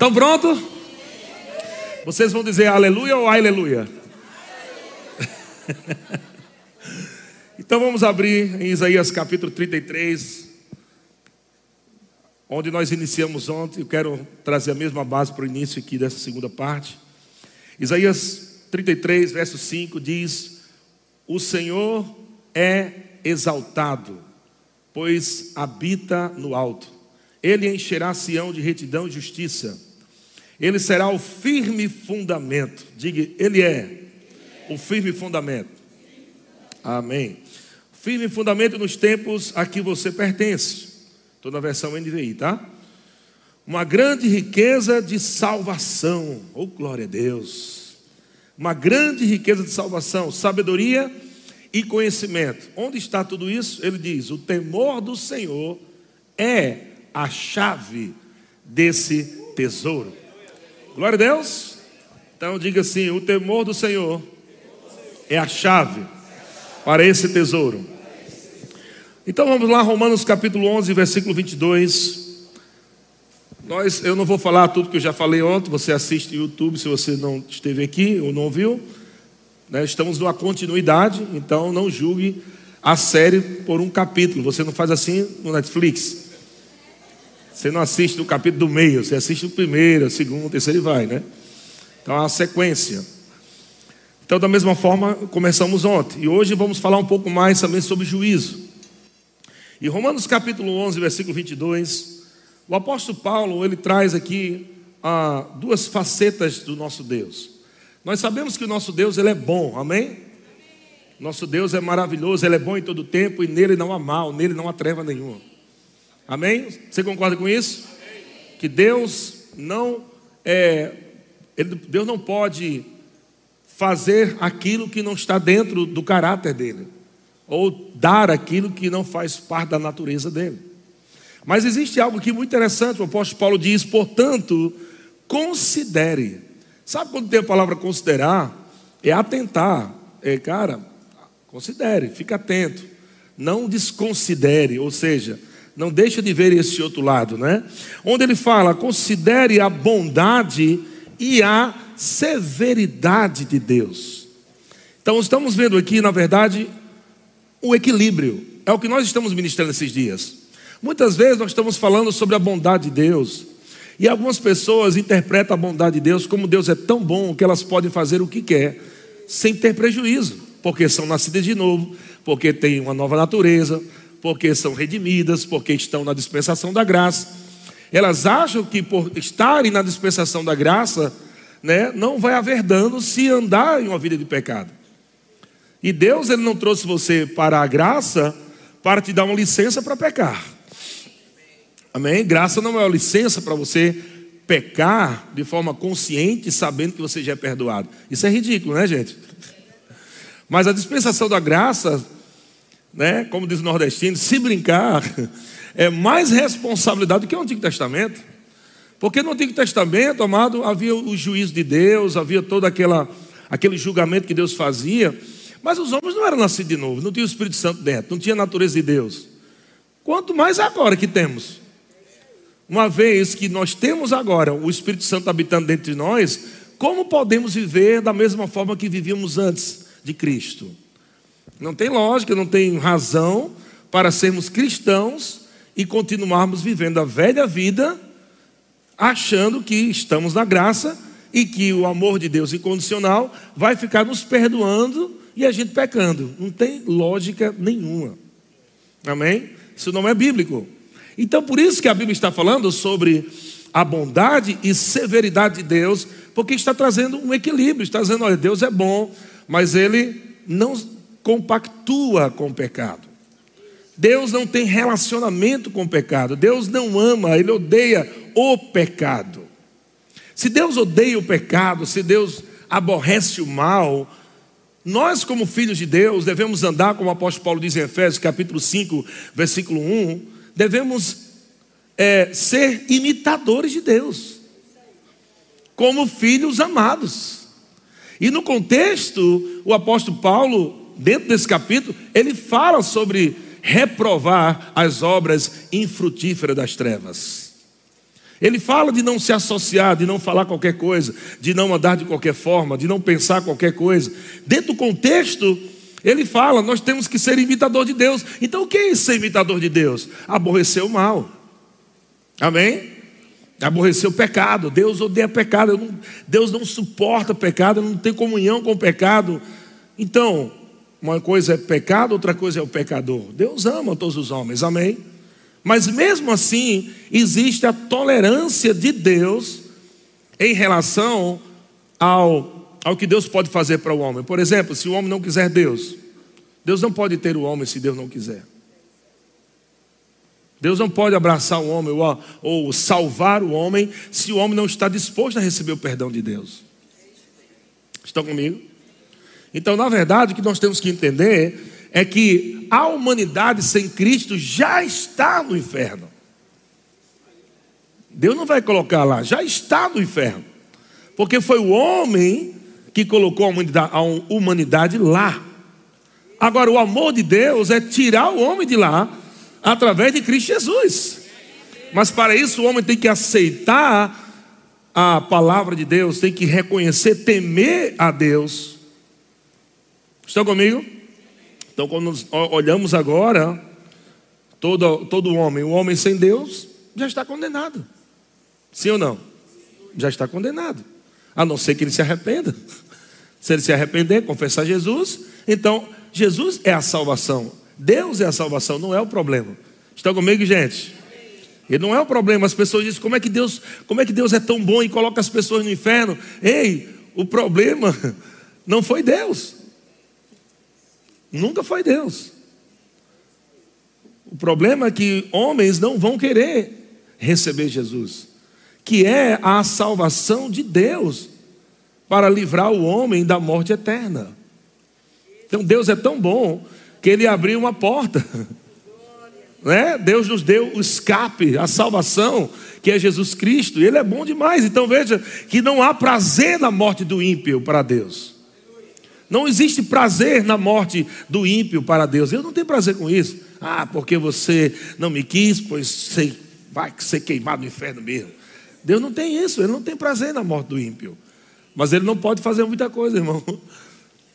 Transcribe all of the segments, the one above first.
Estão prontos? Vocês vão dizer aleluia ou aleluia? então vamos abrir em Isaías capítulo 33, onde nós iniciamos ontem. Eu quero trazer a mesma base para o início aqui dessa segunda parte. Isaías 33, verso 5 diz: O Senhor é exaltado, pois habita no alto. Ele encherá Sião de retidão e justiça. Ele será o firme fundamento. Diga, ele é o firme fundamento. Amém. Firme fundamento nos tempos a que você pertence. Estou na versão NVI, tá? Uma grande riqueza de salvação. Oh, glória a Deus. Uma grande riqueza de salvação, sabedoria e conhecimento. Onde está tudo isso? Ele diz: o temor do Senhor é a chave desse tesouro. Glória a Deus. Então diga assim: o temor do Senhor é a chave para esse tesouro. Então vamos lá, Romanos capítulo 11, versículo 22. Nós, eu não vou falar tudo que eu já falei ontem, você assiste no YouTube se você não esteve aqui ou não viu. Né? Estamos numa continuidade, então não julgue a série por um capítulo. Você não faz assim no Netflix. Você não assiste o capítulo do meio, você assiste o primeiro, o segundo, o terceiro e vai, né? Então é uma sequência. Então, da mesma forma, começamos ontem. E hoje vamos falar um pouco mais também sobre juízo. E Romanos capítulo 11, versículo 22, o apóstolo Paulo, ele traz aqui ah, duas facetas do nosso Deus. Nós sabemos que o nosso Deus, ele é bom, amém? Nosso Deus é maravilhoso, ele é bom em todo tempo e nele não há mal, nele não há treva nenhuma. Amém? Você concorda com isso? Que Deus não é, ele, Deus não pode fazer aquilo que não está dentro do caráter dele, ou dar aquilo que não faz parte da natureza dele. Mas existe algo aqui muito interessante, o apóstolo Paulo diz, portanto, considere. Sabe quando tem a palavra considerar? É atentar. É, cara, considere, fique atento. Não desconsidere, ou seja, não deixa de ver esse outro lado, né? Onde ele fala: considere a bondade e a severidade de Deus. Então, estamos vendo aqui, na verdade, o equilíbrio. É o que nós estamos ministrando esses dias. Muitas vezes nós estamos falando sobre a bondade de Deus. E algumas pessoas interpretam a bondade de Deus como Deus é tão bom que elas podem fazer o que quer, sem ter prejuízo, porque são nascidas de novo, porque têm uma nova natureza, porque são redimidas, porque estão na dispensação da graça. Elas acham que por estarem na dispensação da graça, né, não vai haver dano se andar em uma vida de pecado. E Deus ele não trouxe você para a graça para te dar uma licença para pecar. Amém? Graça não é uma licença para você pecar de forma consciente, sabendo que você já é perdoado. Isso é ridículo, né, gente? Mas a dispensação da graça, né, como diz o nordestino, se brincar, é mais responsabilidade do que o Antigo Testamento. Porque no Antigo Testamento, amado, havia o juízo de Deus, havia todo aquela, aquele julgamento que Deus fazia, mas os homens não eram nascidos de novo, não tinha o Espírito Santo dentro, não tinha a natureza de Deus. Quanto mais agora que temos. Uma vez que nós temos agora o Espírito Santo habitando dentro de nós, como podemos viver da mesma forma que vivíamos antes de Cristo? Não tem lógica, não tem razão para sermos cristãos e continuarmos vivendo a velha vida, achando que estamos na graça e que o amor de Deus incondicional vai ficar nos perdoando e a gente pecando. Não tem lógica nenhuma. Amém? Isso não é bíblico. Então, por isso que a Bíblia está falando sobre a bondade e severidade de Deus, porque está trazendo um equilíbrio, está dizendo, olha, Deus é bom, mas ele não compactua com o pecado. Deus não tem relacionamento com o pecado. Deus não ama, ele odeia o pecado. Se Deus odeia o pecado, se Deus aborrece o mal, nós, como filhos de Deus, devemos andar, como o apóstolo Paulo diz em Efésios, capítulo 5, versículo 1, devemos é, ser imitadores de Deus, como filhos amados. E no contexto, o apóstolo Paulo, dentro desse capítulo, ele fala sobre reprovar as obras infrutíferas das trevas. Ele fala de não se associar, de não falar qualquer coisa, de não andar de qualquer forma, de não pensar qualquer coisa. Dentro do contexto, ele fala: nós temos que ser imitador de Deus. Então, o que é ser imitador de Deus? Aborrecer o mal. Amém? Aborrecer o pecado. Deus odeia pecado. Deus não suporta pecado, não tem comunhão com o pecado. Então, uma coisa é pecado, outra coisa é o pecador. Deus ama todos os homens. Amém? Mas mesmo assim, existe a tolerância de Deus em relação ao, ao que Deus pode fazer para o homem. Por exemplo, se o homem não quiser Deus, Deus não pode ter o homem se Deus não quiser. Deus não pode abraçar o homem ou, ou salvar o homem se o homem não está disposto a receber o perdão de Deus. Estão comigo? Então, na verdade, o que nós temos que entender é que a humanidade sem Cristo já está no inferno. Deus não vai colocar lá, já está no inferno. Porque foi o homem que colocou a humanidade, lá. Agora, o amor de Deus é tirar o homem de lá através de Cristo Jesus. Mas para isso o homem tem que aceitar a palavra de Deus, tem que reconhecer, temer a Deus. Estão comigo? Então, quando olhamos agora, todo, todo homem, o homem sem Deus, já está condenado. Sim ou não? Já está condenado. A não ser que ele se arrependa. Se ele se arrepender, confessar Jesus, então Jesus é a salvação. Deus é a salvação, não é o problema. Estão comigo, gente? Ele não é o problema. As pessoas dizem: como é que Deus, como é que Deus é tão bom e coloca as pessoas no inferno? Ei, o problema não foi Deus. Nunca foi Deus. O problema é que homens não vão querer receber Jesus, que é a salvação de Deus para livrar o homem da morte eterna. Então Deus é tão bom que ele abriu uma porta. Né? Deus nos deu o escape, a salvação, que é Jesus Cristo, Ele é bom demais. Então veja que não há prazer na morte do ímpio para Deus. Não existe prazer na morte do ímpio para Deus. Eu não tenho prazer com isso. Ah, porque você não me quis, pois vai ser queimado no inferno mesmo. Deus não tem isso, ele não tem prazer na morte do ímpio. Mas ele não pode fazer muita coisa, irmão.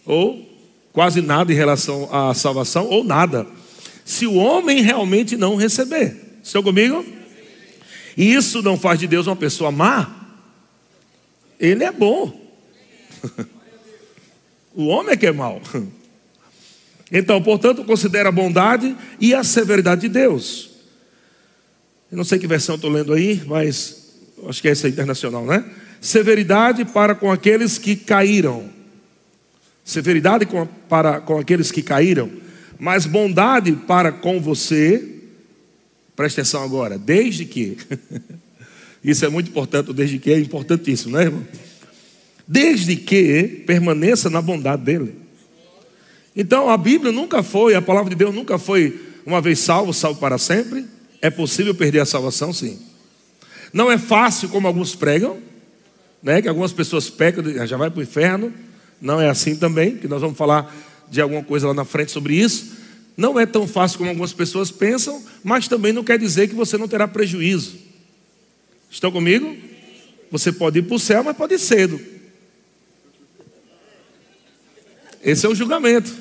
Ou quase nada em relação à salvação, ou nada. Se o homem realmente não receber. Estão comigo? E isso não faz de Deus uma pessoa má. Ele é bom. O homem é que é mau. Então, portanto, considera a bondade e a severidade de Deus. Eu não sei que versão estou lendo aí, mas acho que é essa internacional, né? Severidade para com aqueles que caíram. Severidade com, para com aqueles que caíram, mas bondade para com você. Presta atenção agora, desde que. Isso é muito importante, desde que é importantíssimo, né, irmão? Desde que permaneça na bondade dele. Então a Bíblia nunca foi, a palavra de Deus nunca foi uma vez salvo, salvo para sempre. É possível perder a salvação, sim. Não é fácil como alguns pregam, né? Que algumas pessoas pecam, já vai para o inferno. Não é assim também, que nós vamos falar de alguma coisa lá na frente sobre isso. Não é tão fácil como algumas pessoas pensam, mas também não quer dizer que você não terá prejuízo. Estão comigo? Você pode ir para o céu, mas pode ir cedo. Esse é o julgamento.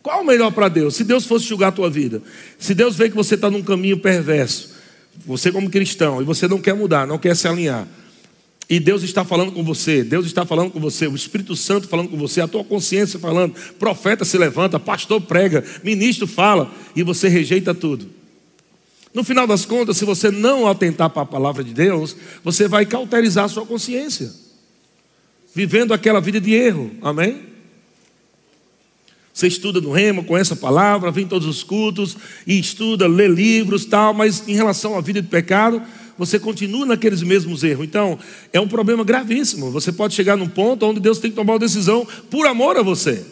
Qual o melhor para Deus? Se Deus fosse julgar a tua vida, se Deus vê que você está num caminho perverso, você como cristão, e você não quer mudar, não quer se alinhar, e Deus está falando com você, Deus está falando com você, o Espírito Santo falando com você, a tua consciência falando, profeta se levanta, pastor prega, ministro fala, e você rejeita tudo. No final das contas, se você não atentar para a palavra de Deus, você vai cauterizar a sua consciência vivendo aquela vida de erro. Amém? Você estuda no remo, conhece a palavra, vem em todos os cultos e estuda, lê livros, tal, mas em relação à vida de pecado, você continua naqueles mesmos erros. Então, é um problema gravíssimo. Você pode chegar num ponto onde Deus tem que tomar uma decisão por amor a você.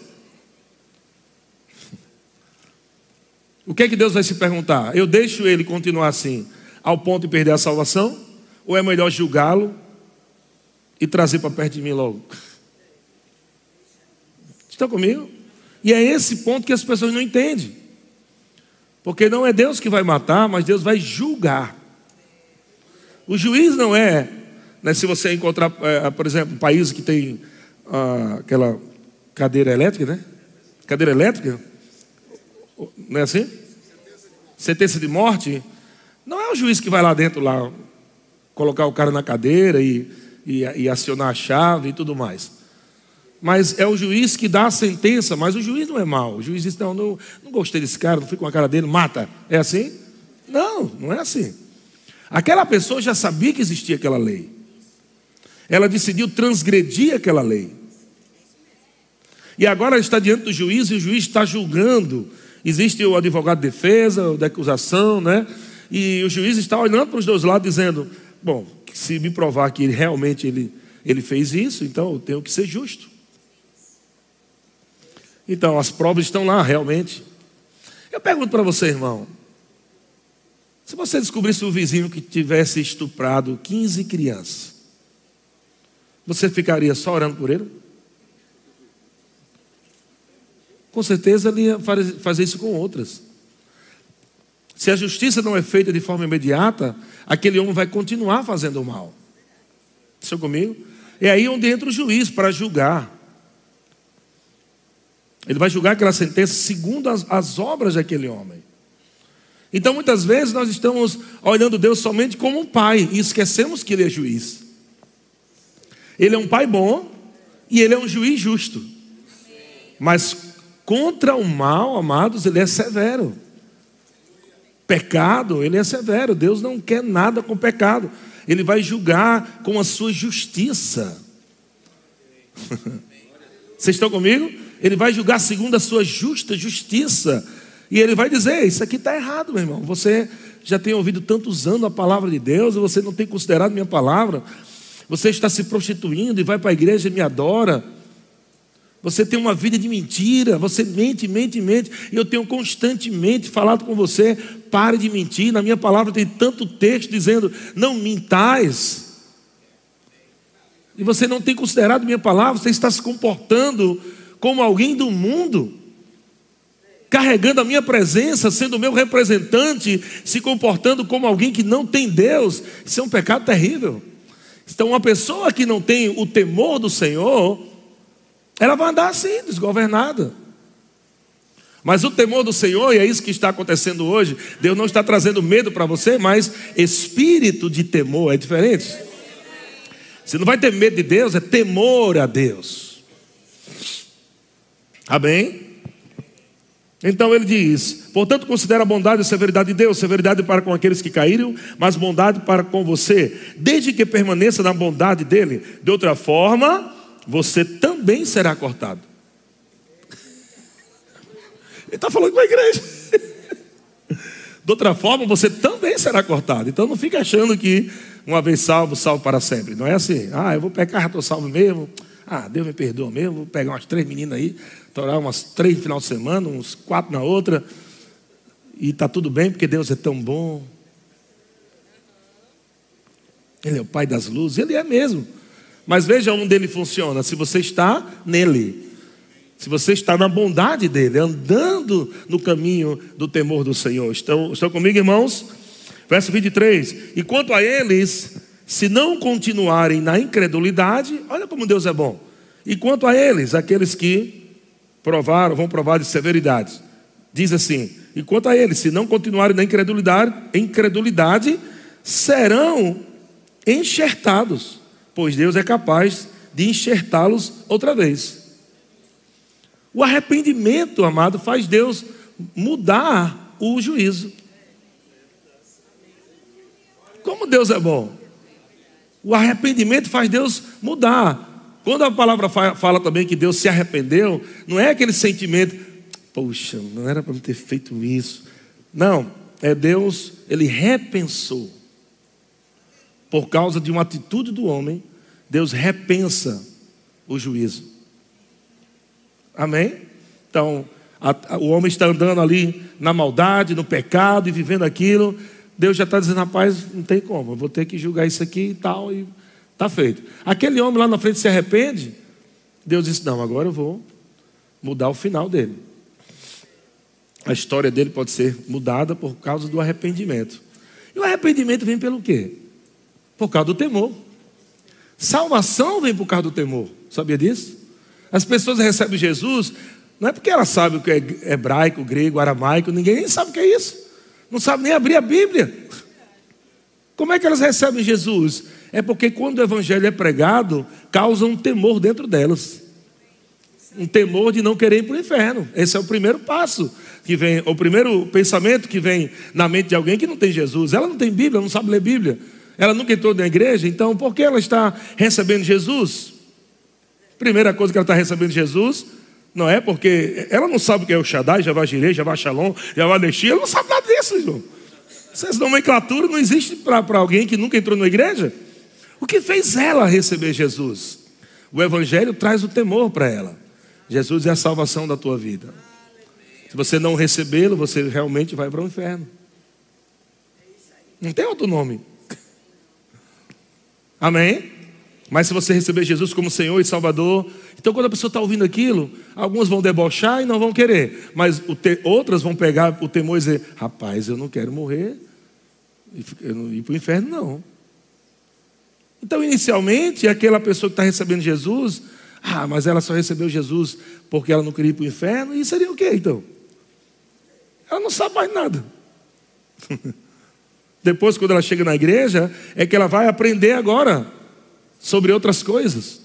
O que é que Deus vai se perguntar? Eu deixo ele continuar assim, ao ponto de perder a salvação? Ou é melhor julgá-lo e trazer para perto de mim logo. Estão comigo? E é esse ponto que as pessoas não entendem. Porque não é Deus que vai matar, mas Deus vai julgar. O juiz não é, né, se você encontrar, é, por exemplo, países que tem ah, aquela cadeira elétrica, né? Cadeira elétrica, não é assim? Sentença de morte. Não é o juiz que vai lá dentro lá colocar o cara na cadeira e, e, e acionar a chave e tudo mais. Mas é o juiz que dá a sentença, mas o juiz não é mau. O juiz diz: não, não, não gostei desse cara, não fui com a cara dele, mata. É assim? Não, não é assim. Aquela pessoa já sabia que existia aquela lei. Ela decidiu transgredir aquela lei. E agora está diante do juiz e o juiz está julgando. Existe o advogado de defesa, o da acusação, né? E o juiz está olhando para os dois lados dizendo: Bom, se me provar que ele, realmente ele, ele fez isso, então eu tenho que ser justo. Então, as provas estão lá, realmente. Eu pergunto para você, irmão: se você descobrisse um vizinho que tivesse estuprado 15 crianças, você ficaria só orando por ele? Com certeza ele ia fazer isso com outras. Se a justiça não é feita de forma imediata, aquele homem vai continuar fazendo o mal. Estão comigo? É aí onde entra o juiz para julgar. Ele vai julgar aquela sentença segundo as, as obras daquele homem. Então, muitas vezes, nós estamos olhando Deus somente como um pai e esquecemos que Ele é juiz. Ele é um pai bom e Ele é um juiz justo. Mas contra o mal, amados, Ele é severo. Pecado, Ele é severo. Deus não quer nada com pecado. Ele vai julgar com a sua justiça. Vocês estão comigo? Ele vai julgar segundo a sua justa justiça. E ele vai dizer: Isso aqui está errado, meu irmão. Você já tem ouvido tantos anos a palavra de Deus e você não tem considerado minha palavra. Você está se prostituindo e vai para a igreja e me adora. Você tem uma vida de mentira, você mente, mente, mente. E eu tenho constantemente falado com você: pare de mentir. Na minha palavra tem tanto texto dizendo: não mintais. E você não tem considerado minha palavra, você está se comportando como alguém do mundo, carregando a minha presença, sendo meu representante, se comportando como alguém que não tem Deus. Isso é um pecado terrível. Então, uma pessoa que não tem o temor do Senhor, ela vai andar assim, desgovernada. Mas o temor do Senhor, e é isso que está acontecendo hoje, Deus não está trazendo medo para você, mas espírito de temor é diferente. Você não vai ter medo de Deus, é temor a Deus. Amém? Então ele diz: portanto, considera a bondade e severidade de Deus, severidade para com aqueles que caíram, mas bondade para com você, desde que permaneça na bondade dele. De outra forma, você também será cortado. Ele está falando com a igreja. De outra forma, você também será cortado. Então não fique achando que uma vez salvo, salvo para sempre. Não é assim. Ah, eu vou pecar, estou salvo mesmo. Ah, Deus me perdoa mesmo. Vou pegar umas três meninas aí, orar umas três no final de semana, uns quatro na outra. E está tudo bem, porque Deus é tão bom. Ele é o Pai das luzes, Ele é mesmo. Mas veja onde ele funciona: se você está nele, se você está na bondade dele, andando no caminho do temor do Senhor. Estão, estão comigo, irmãos? Verso 23: E quanto a eles, se não continuarem na incredulidade, olha como Deus é bom. E quanto a eles, aqueles que provaram, vão provar de severidade, diz assim: E quanto a eles, se não continuarem na incredulidade, incredulidade serão enxertados pois Deus é capaz de enxertá-los outra vez. O arrependimento, amado, faz Deus mudar o juízo. Como Deus é bom. O arrependimento faz Deus mudar. Quando a palavra fala também que Deus se arrependeu, não é aquele sentimento, poxa, não era para me ter feito isso. Não, é Deus, ele repensou por causa de uma atitude do homem, Deus repensa o juízo. Amém? Então, a, a, o homem está andando ali na maldade, no pecado e vivendo aquilo. Deus já está dizendo, rapaz, não tem como, eu vou ter que julgar isso aqui e tal, e está feito. Aquele homem lá na frente se arrepende. Deus disse: Não, agora eu vou mudar o final dele. A história dele pode ser mudada por causa do arrependimento. E o arrependimento vem pelo quê? Por causa do temor. Salvação vem por causa do temor. Sabia disso? As pessoas recebem Jesus, não é porque elas sabem o que é hebraico, grego, aramaico, ninguém sabe o que é isso. Não sabe nem abrir a Bíblia. Como é que elas recebem Jesus? É porque quando o evangelho é pregado, causa um temor dentro delas. Um temor de não querer ir para o inferno. Esse é o primeiro passo que vem, o primeiro pensamento que vem na mente de alguém que não tem Jesus. Ela não tem Bíblia, não sabe ler Bíblia. Ela nunca entrou na igreja, então por que ela está recebendo Jesus? Primeira coisa que ela está recebendo Jesus, não é porque ela não sabe o que é o Shaddai, Javá Jirei, Javá Shalom, Javá ela não sabe nada disso, irmão. Essas nomenclaturas não existem para alguém que nunca entrou na igreja. O que fez ela receber Jesus? O Evangelho traz o temor para ela. Jesus é a salvação da tua vida. Se você não recebê-lo, você realmente vai para o inferno. Não tem outro nome. Amém? Mas se você receber Jesus como Senhor e Salvador, então quando a pessoa está ouvindo aquilo, algumas vão debochar e não vão querer, mas te, outras vão pegar o temor e dizer: rapaz, eu não quero morrer e ir para o inferno, não. Então, inicialmente, aquela pessoa que está recebendo Jesus, ah, mas ela só recebeu Jesus porque ela não queria ir para o inferno, e seria o quê então? Ela não sabe mais nada. Depois, quando ela chega na igreja, é que ela vai aprender agora sobre outras coisas,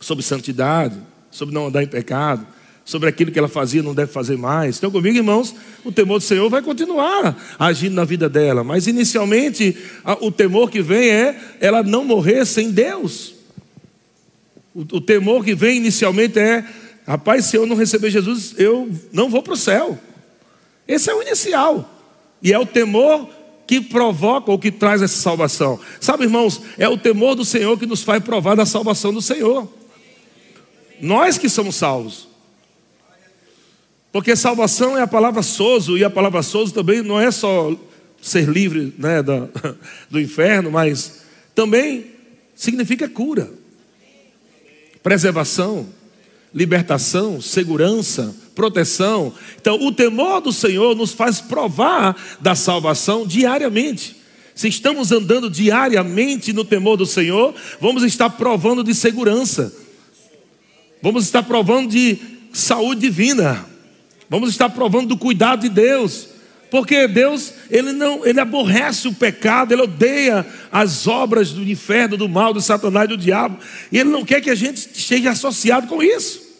sobre santidade, sobre não andar em pecado, sobre aquilo que ela fazia não deve fazer mais. Então, comigo, irmãos, o temor do Senhor vai continuar agindo na vida dela, mas inicialmente o temor que vem é ela não morrer sem Deus. O, o temor que vem inicialmente é, rapaz, se eu não receber Jesus, eu não vou para o céu. Esse é o inicial. E é o temor que provoca ou que traz essa salvação. Sabe, irmãos, é o temor do Senhor que nos faz provar da salvação do Senhor. Nós que somos salvos. Porque salvação é a palavra sozo, e a palavra sozo também não é só ser livre né, do, do inferno, mas também significa cura, preservação, libertação, segurança, proteção. Então, o temor do Senhor nos faz provar da salvação diariamente. Se estamos andando diariamente no temor do Senhor, vamos estar provando de segurança, vamos estar provando de saúde divina, vamos estar provando do cuidado de Deus. Porque Deus, ele não, ele aborrece o pecado, ele odeia as obras do inferno, do mal, do satanás, do diabo, e ele não quer que a gente esteja associado com isso.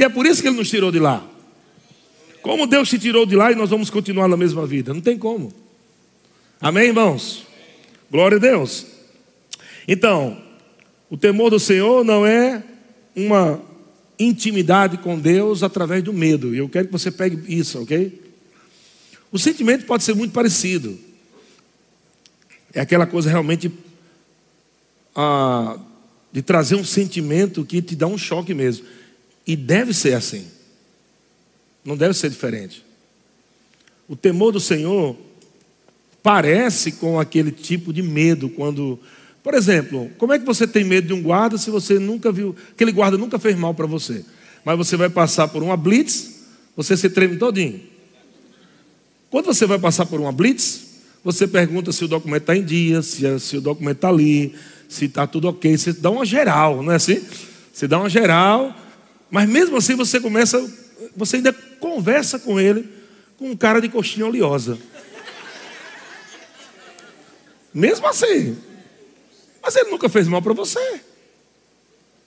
E é por isso que ele nos tirou de lá. Como Deus te tirou de lá e nós vamos continuar na mesma vida? Não tem como. Amém, irmãos? Glória a Deus. Então, o temor do Senhor não é uma intimidade com Deus através do medo. E eu quero que você pegue isso, ok? O sentimento pode ser muito parecido. É aquela coisa realmente ah, de trazer um sentimento que te dá um choque mesmo. E deve ser assim. Não deve ser diferente. O temor do Senhor parece com aquele tipo de medo quando por exemplo, como é que você tem medo de um guarda se você nunca viu, aquele guarda nunca fez mal para você, mas você vai passar por uma blitz, você se treme todinho. Quando você vai passar por uma blitz, você pergunta se o documento está em dia, se, se o documento está ali, se está tudo ok, você dá uma geral, não é assim? Você dá uma geral, mas mesmo assim você começa, você ainda conversa com ele com um cara de coxinha oleosa. Mesmo assim, mas ele nunca fez mal para você.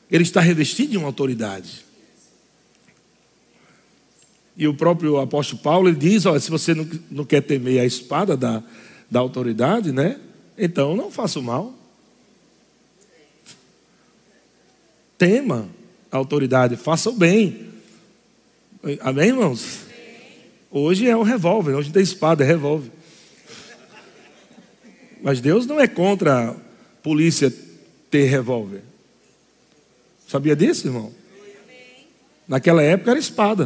Ele está revestido de uma autoridade. E o próprio apóstolo Paulo ele diz: olha, se você não, quer temer a espada da, da autoridade, né? Então não faça o mal. Tema a autoridade, faça o bem. Amém, irmãos? Hoje é o revólver, hoje tem espada, é revólver. Mas Deus não é contra polícia ter revólver. Sabia disso, irmão? Naquela época era espada.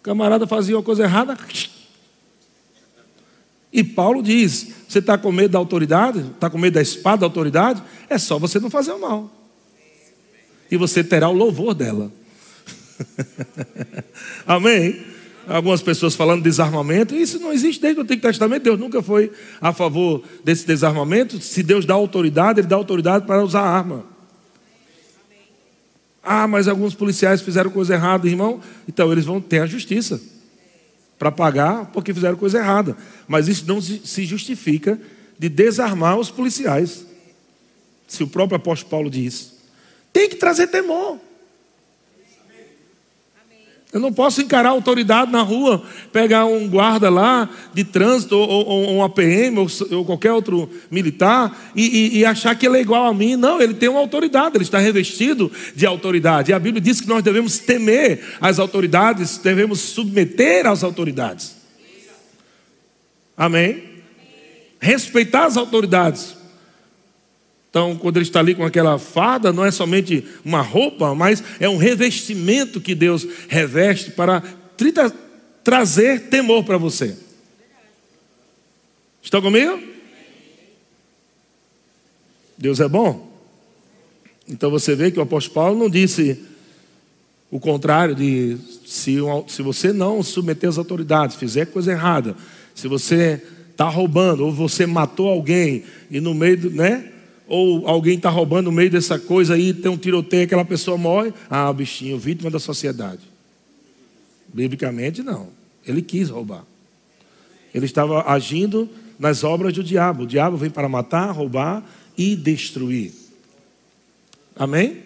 O camarada fazia uma coisa errada. E Paulo diz: você está com medo da autoridade? Está com medo da espada da autoridade? É só você não fazer o mal. E você terá o louvor dela. Amém? algumas pessoas falando de desarmamento. Isso não existe desde o Antigo Testamento. Deus nunca foi a favor desse desarmamento. Se Deus dá autoridade, Ele dá autoridade para usar arma. Ah, mas alguns policiais fizeram coisa errada, irmão. Então eles vão ter a justiça para pagar porque fizeram coisa errada. Mas isso não se justifica de desarmar os policiais. Se o próprio apóstolo Paulo diz, tem que trazer temor. Eu não posso encarar a autoridade na rua, pegar um guarda lá de trânsito, ou, ou, ou um APM, ou, ou, qualquer outro militar, e, e, e, achar que ele é igual a mim. Não, ele tem uma autoridade, ele está revestido de autoridade. E a Bíblia diz que nós devemos temer as autoridades, devemos submeter às autoridades. Amém? Respeitar as autoridades. Então, quando ele está ali com aquela farda, não é somente uma roupa, mas é um revestimento que Deus reveste para trazer temor para você. Estão comigo? Deus é bom. Então você vê que o apóstolo Paulo não disse o contrário de se, se você não submeter as autoridades, fizer coisa errada, se você está roubando ou você matou alguém e no meio do, né? Ou alguém está roubando no meio dessa coisa aí, tem um tiroteio, aquela pessoa morre. Ah, bichinho, vítima da sociedade. Biblicamente, não. Ele quis roubar. Ele estava agindo nas obras do diabo. O diabo vem para matar, roubar e destruir. Amém?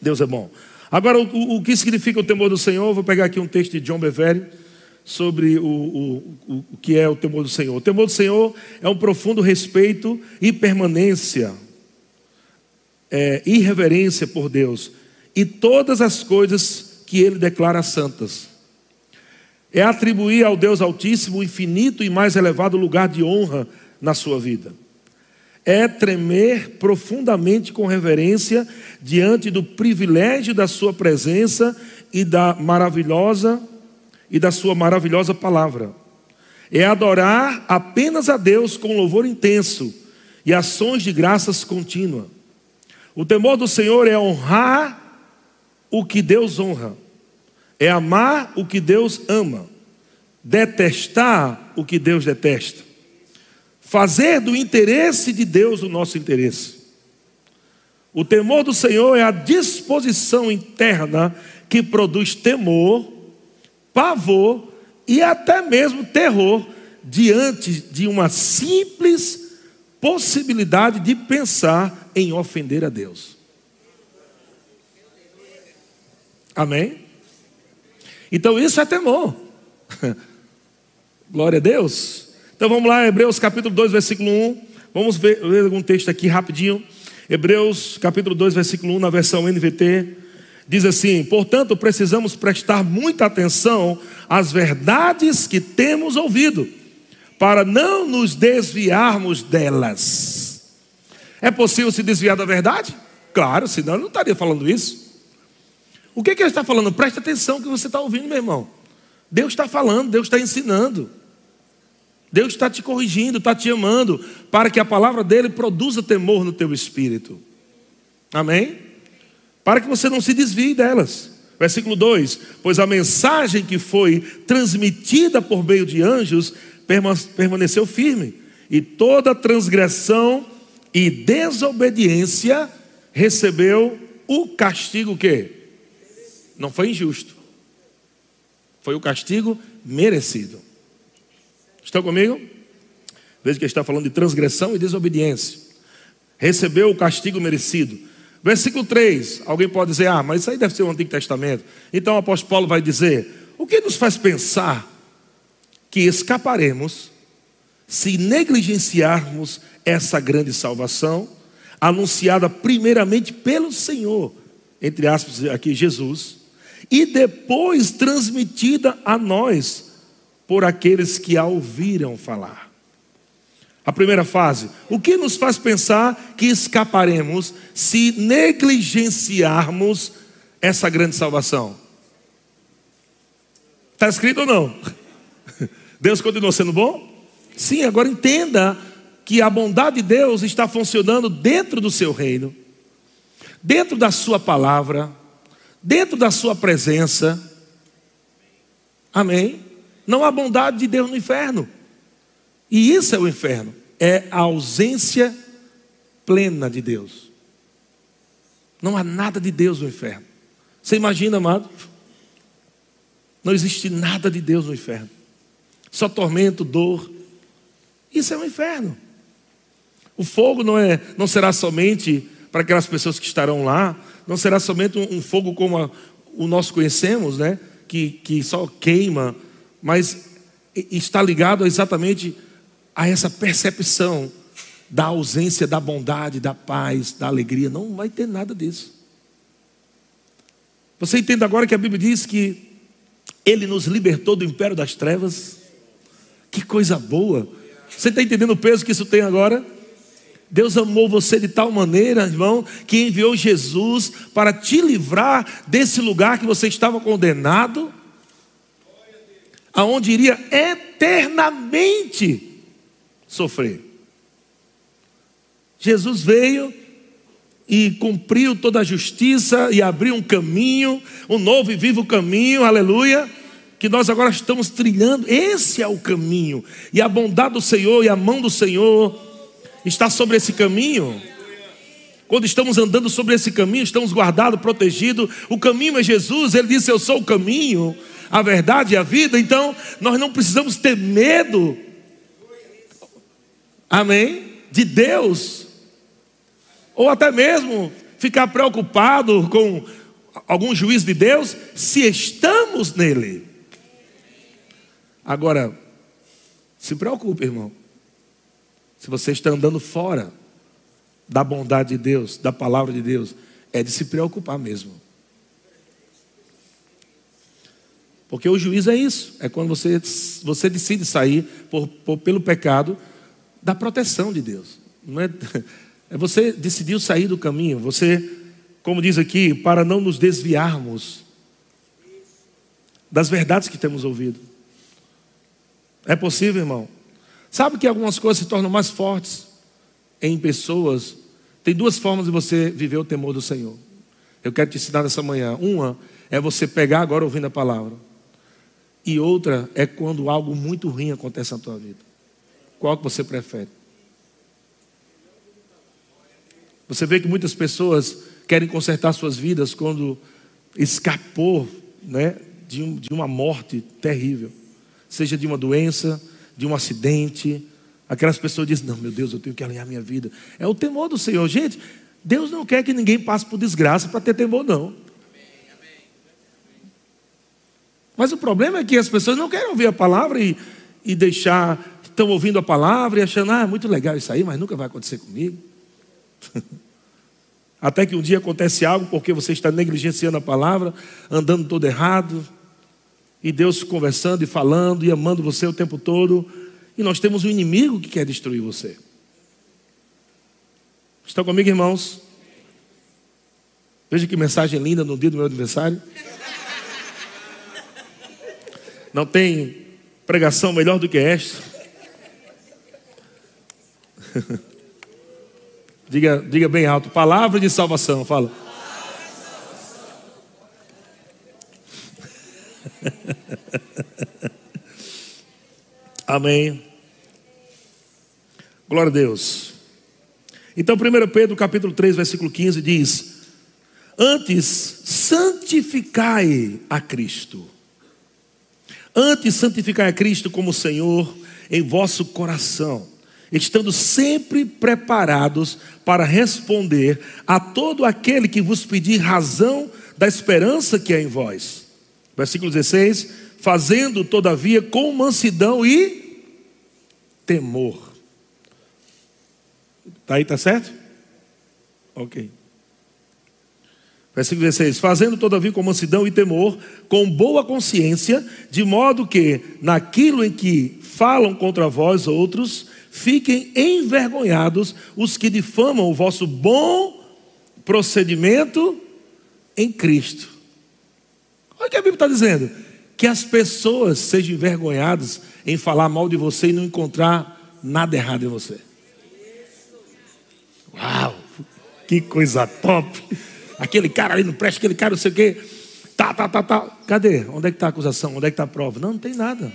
Deus é bom. Agora, o, o que significa o temor do Senhor? Vou pegar aqui um texto de John Bevere sobre o, o, o, que é o temor do Senhor. O temor do Senhor é um profundo respeito e permanência, é, irreverência por Deus e todas as coisas que Ele declara santas. É atribuir ao Deus Altíssimo o infinito e mais elevado lugar de honra na sua vida. É tremer profundamente com reverência diante do privilégio da Sua presença e da maravilhosa e da Sua maravilhosa palavra. É adorar apenas a Deus com louvor intenso e ações de graças contínua. O temor do Senhor é honrar o que Deus honra, é amar o que Deus ama, detestar o que Deus detesta, fazer do interesse de Deus o nosso interesse. O temor do Senhor é a disposição interna que produz temor pavor e até mesmo terror diante de uma simples possibilidade de pensar em ofender a Deus. Amém? Então isso é temor. Glória a Deus. Então vamos lá, Hebreus capítulo 2, versículo 1. Vamos ver, ver algum texto aqui rapidinho. Hebreus capítulo 2, versículo 1, na versão NVT diz assim: portanto, precisamos prestar muita atenção às verdades que temos ouvido, para não nos desviarmos delas. É possível se desviar da verdade? Claro, senão eu não estaria falando isso. O que, que ele está falando? Preste atenção que você está ouvindo, meu irmão. Deus está falando, Deus está ensinando. Deus está te corrigindo, está te amando, para que a palavra dele produza temor no teu espírito. Amém? Para que você não se desvie delas. Versículo 2: Pois a mensagem que foi transmitida por meio de anjos permaneceu firme, e toda transgressão e desobediência recebeu o castigo que não foi injusto, foi o castigo merecido. Estão comigo? Veja que está falando de transgressão e desobediência. Recebeu o castigo merecido. Versículo 3, alguém pode dizer, ah, mas isso aí deve ser o Antigo Testamento. Então o apóstolo Paulo vai dizer: o que nos faz pensar que escaparemos se negligenciarmos essa grande salvação, anunciada primeiramente pelo Senhor, entre aspas, aqui Jesus, e depois transmitida a nós por aqueles que a ouviram falar? A primeira fase. O que nos faz pensar que escaparemos se negligenciarmos essa grande salvação? Está escrito ou não? Deus continua sendo bom? Sim, agora entenda que a bondade de Deus está funcionando dentro do seu reino, dentro da sua palavra, dentro da sua presença. Amém? Não há bondade de Deus no inferno. E isso é o inferno. É a ausência plena de Deus. Não há nada de Deus no inferno. Você imagina, amado? Não existe nada de Deus no inferno. Só tormento, dor. Isso é o um inferno. O fogo não, é, não será somente para aquelas pessoas que estarão lá, não será somente um, um fogo como a, o nós conhecemos, né? Que, que só queima, mas está ligado exatamente a essa percepção da ausência da bondade, da paz, da alegria. Não vai ter nada disso. Você entende agora que a Bíblia diz que Ele nos libertou do império das trevas? Que coisa boa! Você está entendendo o peso que isso tem agora? Deus amou você de tal maneira, irmão, que enviou Jesus para te livrar desse lugar que você estava condenado, aonde iria eternamente sofrer. Jesus veio e cumpriu toda a justiça e abriu um caminho, um novo e vivo caminho, aleluia, que nós agora estamos trilhando. Esse é o caminho, e a bondade do Senhor e a mão do Senhor está sobre esse caminho. Quando estamos andando sobre esse caminho, estamos guardados, protegidos. O caminho é Jesus, ele disse: Eu sou o caminho, a verdade e a vida. Então, nós não precisamos ter medo, amém? De Deus, ou até mesmo ficar preocupado com algum juízo de Deus, se estamos nele. Agora, se preocupe, irmão. Se você está andando fora da bondade de Deus, da palavra de Deus, é de se preocupar mesmo. Porque o juízo é isso, é quando você, você decide sair por, por, pelo pecado da proteção de Deus. Não é, é você decidiu sair do caminho, você, como diz aqui, para não nos desviarmos das verdades que temos ouvido. É possível, irmão? Sabe que algumas coisas se tornam mais fortes em pessoas? Tem duas formas de você viver o temor do Senhor. Eu quero te ensinar nessa manhã. Uma é você pegar agora ouvindo a palavra. E outra é quando algo muito ruim acontece na tua vida. Qual que você prefere? Você vê que muitas pessoas querem consertar suas vidas quando escapou né, de, um, de uma morte terrível, seja de uma doença, de um acidente. Aquelas pessoas dizem: Não, meu Deus, eu tenho que alinhar minha vida. É o temor do Senhor. Gente, Deus não quer que ninguém passe por desgraça para ter temor, não. Mas o problema é que as pessoas não querem ouvir a palavra e, e deixar, estão ouvindo a palavra e achando, ah, é muito legal isso aí, mas nunca vai acontecer comigo. Até que um dia acontece algo porque você está negligenciando a palavra, andando todo errado, e Deus conversando e falando e amando você o tempo todo. E nós temos um inimigo que quer destruir você. Estão comigo, irmãos? Veja que mensagem linda no dia do meu aniversário. Não tem pregação melhor do que esta. diga, diga bem alto: palavra de salvação. Fala. Amém. Glória a Deus. Então, 1 Pedro capítulo 3, versículo 15 diz: Antes santificai a Cristo. Antes santificai a Cristo como Senhor em vosso coração, estando sempre preparados para responder a todo aquele que vos pedir razão da esperança que é em vós Versículo 16: Fazendo, todavia, com mansidão e temor. Está aí, está certo? Ok. Versículo 16: Fazendo, todavia, com mansidão e temor, com boa consciência, de modo que, naquilo em que falam contra vós outros, fiquem envergonhados os que difamam o vosso bom procedimento em Cristo. Olha o que a Bíblia está dizendo: que as pessoas sejam envergonhadas em falar mal de você e não encontrar nada errado em você. Uau, que coisa top! Aquele cara ali não presta, aquele cara não sei o quê, tá, tá, tá, tá. Cadê? Onde é que está a acusação? Onde é que está a prova? Não, não tem nada.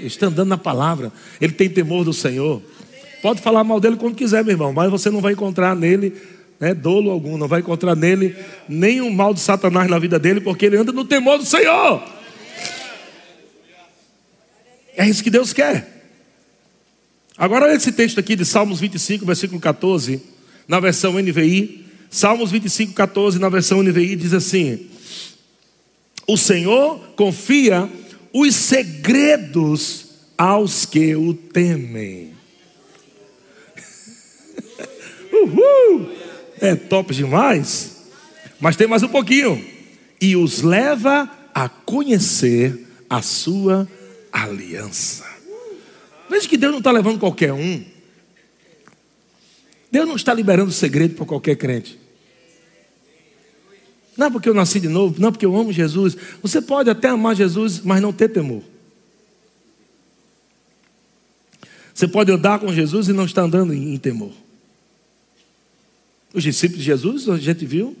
Ele está andando na palavra. Ele tem temor do Senhor. Pode falar mal dele quando quiser, meu irmão, mas você não vai encontrar nele né, dolo algum, não vai encontrar nele nenhum mal de Satanás na vida dele, porque ele anda no temor do Senhor. É isso que Deus quer. Agora, olha esse texto aqui de Salmos 25, versículo 14, na versão NVI. Salmos 25, 14, na versão NVI, diz assim: O Senhor confia os segredos aos que o temem. Uhul! É top demais. Mas tem mais um pouquinho. E os leva a conhecer a sua aliança. Veja que Deus não está levando qualquer um. Deus não está liberando segredo para qualquer crente. Não é porque eu nasci de novo, não é porque eu amo Jesus. Você pode até amar Jesus, mas não ter temor. Você pode andar com Jesus e não estar andando em, temor. Os discípulos de Jesus, a gente viu,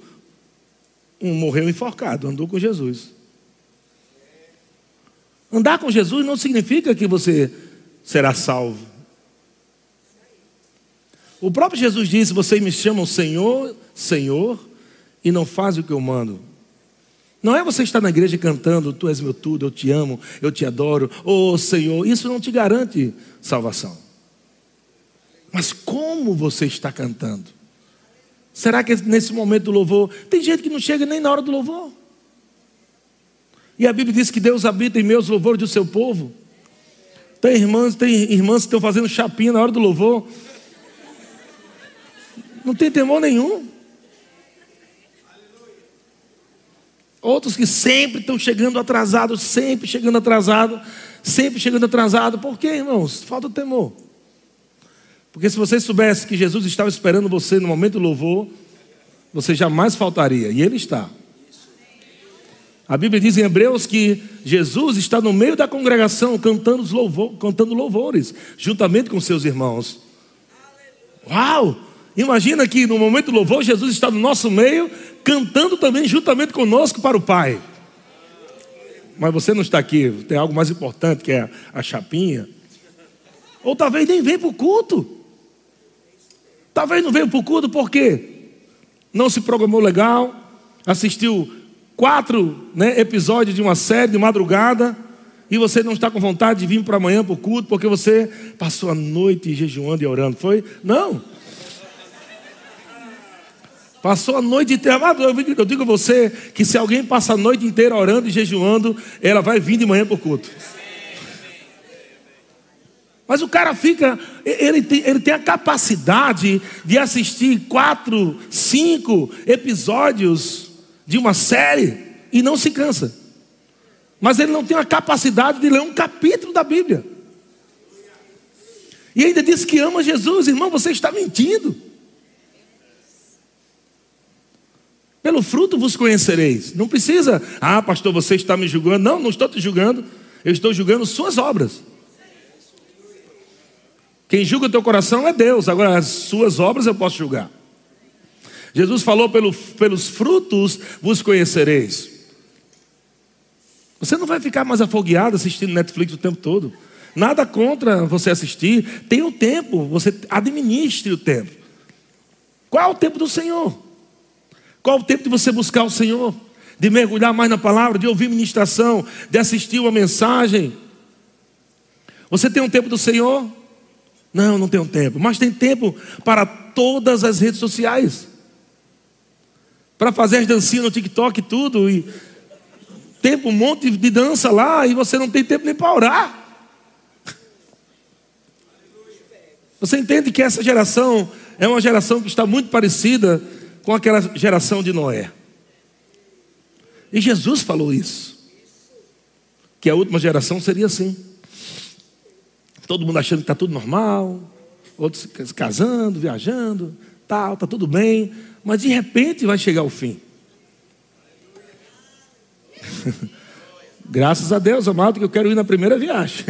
um morreu enforcado, andou com Jesus. Andar com Jesus não significa que você será salvo. O próprio Jesus disse: Vocês me chamam Senhor, Senhor, e não fazem o que eu mando. Não é você estar na igreja cantando, Tu és meu tudo, eu te amo, eu te adoro, oh Senhor, isso não te garante salvação. Mas como você está cantando? Será que nesse momento do louvor, tem gente que não chega nem na hora do louvor? E a Bíblia diz que Deus habita em meus louvores do seu povo. Tem irmãs, tem irmãs que estão fazendo chapinha na hora do louvor. Não tem temor nenhum. Outros que sempre estão chegando atrasados, sempre chegando atrasado, sempre chegando atrasado. Por quê, irmãos? Falta temor. Porque se você soubesse que Jesus estava esperando você no momento do louvor, você jamais faltaria. E Ele está. A Bíblia diz em Hebreus que Jesus está no meio da congregação cantando, louvor, cantando louvores, juntamente com seus irmãos. Uau! Imagina que no momento do louvor, Jesus está no nosso meio, cantando também juntamente conosco para o Pai. Mas você não está aqui, tem algo mais importante que é a chapinha. Ou talvez nem venha para o culto. Talvez não venha para o culto porque não se programou legal, assistiu quatro né, episódios de uma série de madrugada e você não está com vontade de vir para amanhã para o culto porque você passou a noite jejuando e orando. Foi? Não. Passou a noite inteira. Eu digo a você que se alguém passa a noite inteira orando e jejuando, ela vai vir de manhã para o culto. Mas o cara fica, ele tem, ele tem a capacidade de assistir quatro, cinco episódios de uma série e não se cansa. Mas ele não tem a capacidade de ler um capítulo da Bíblia. E ainda diz que ama Jesus, irmão, você está mentindo. Pelo fruto vos conhecereis. Não precisa, ah, pastor, você está me julgando. Não, não estou te julgando. Eu estou julgando suas obras. Quem julga o teu coração é Deus. Agora, as suas obras eu posso julgar. Jesus falou: pelo, pelos frutos vos conhecereis. Você não vai ficar mais afogueado assistindo Netflix o tempo todo. Nada contra você assistir. Tem o tempo, você administre o tempo. Qual é o tempo do Senhor? Qual o tempo de você buscar o Senhor? De mergulhar mais na palavra, de ouvir ministração, de assistir uma mensagem. Você tem um tempo do Senhor? Não, não um tempo. Mas tem tempo para todas as redes sociais. Para fazer as dancinhas no TikTok e tudo. E tempo, um monte de dança lá e você não tem tempo nem para orar. Você entende que essa geração é uma geração que está muito parecida com aquela geração de Noé. E Jesus falou isso. Que a última geração seria assim. Todo mundo achando que está tudo normal, outros casando, viajando, tal, está tudo bem, mas de repente vai chegar o fim. Graças a Deus, amado, que eu quero ir na primeira viagem.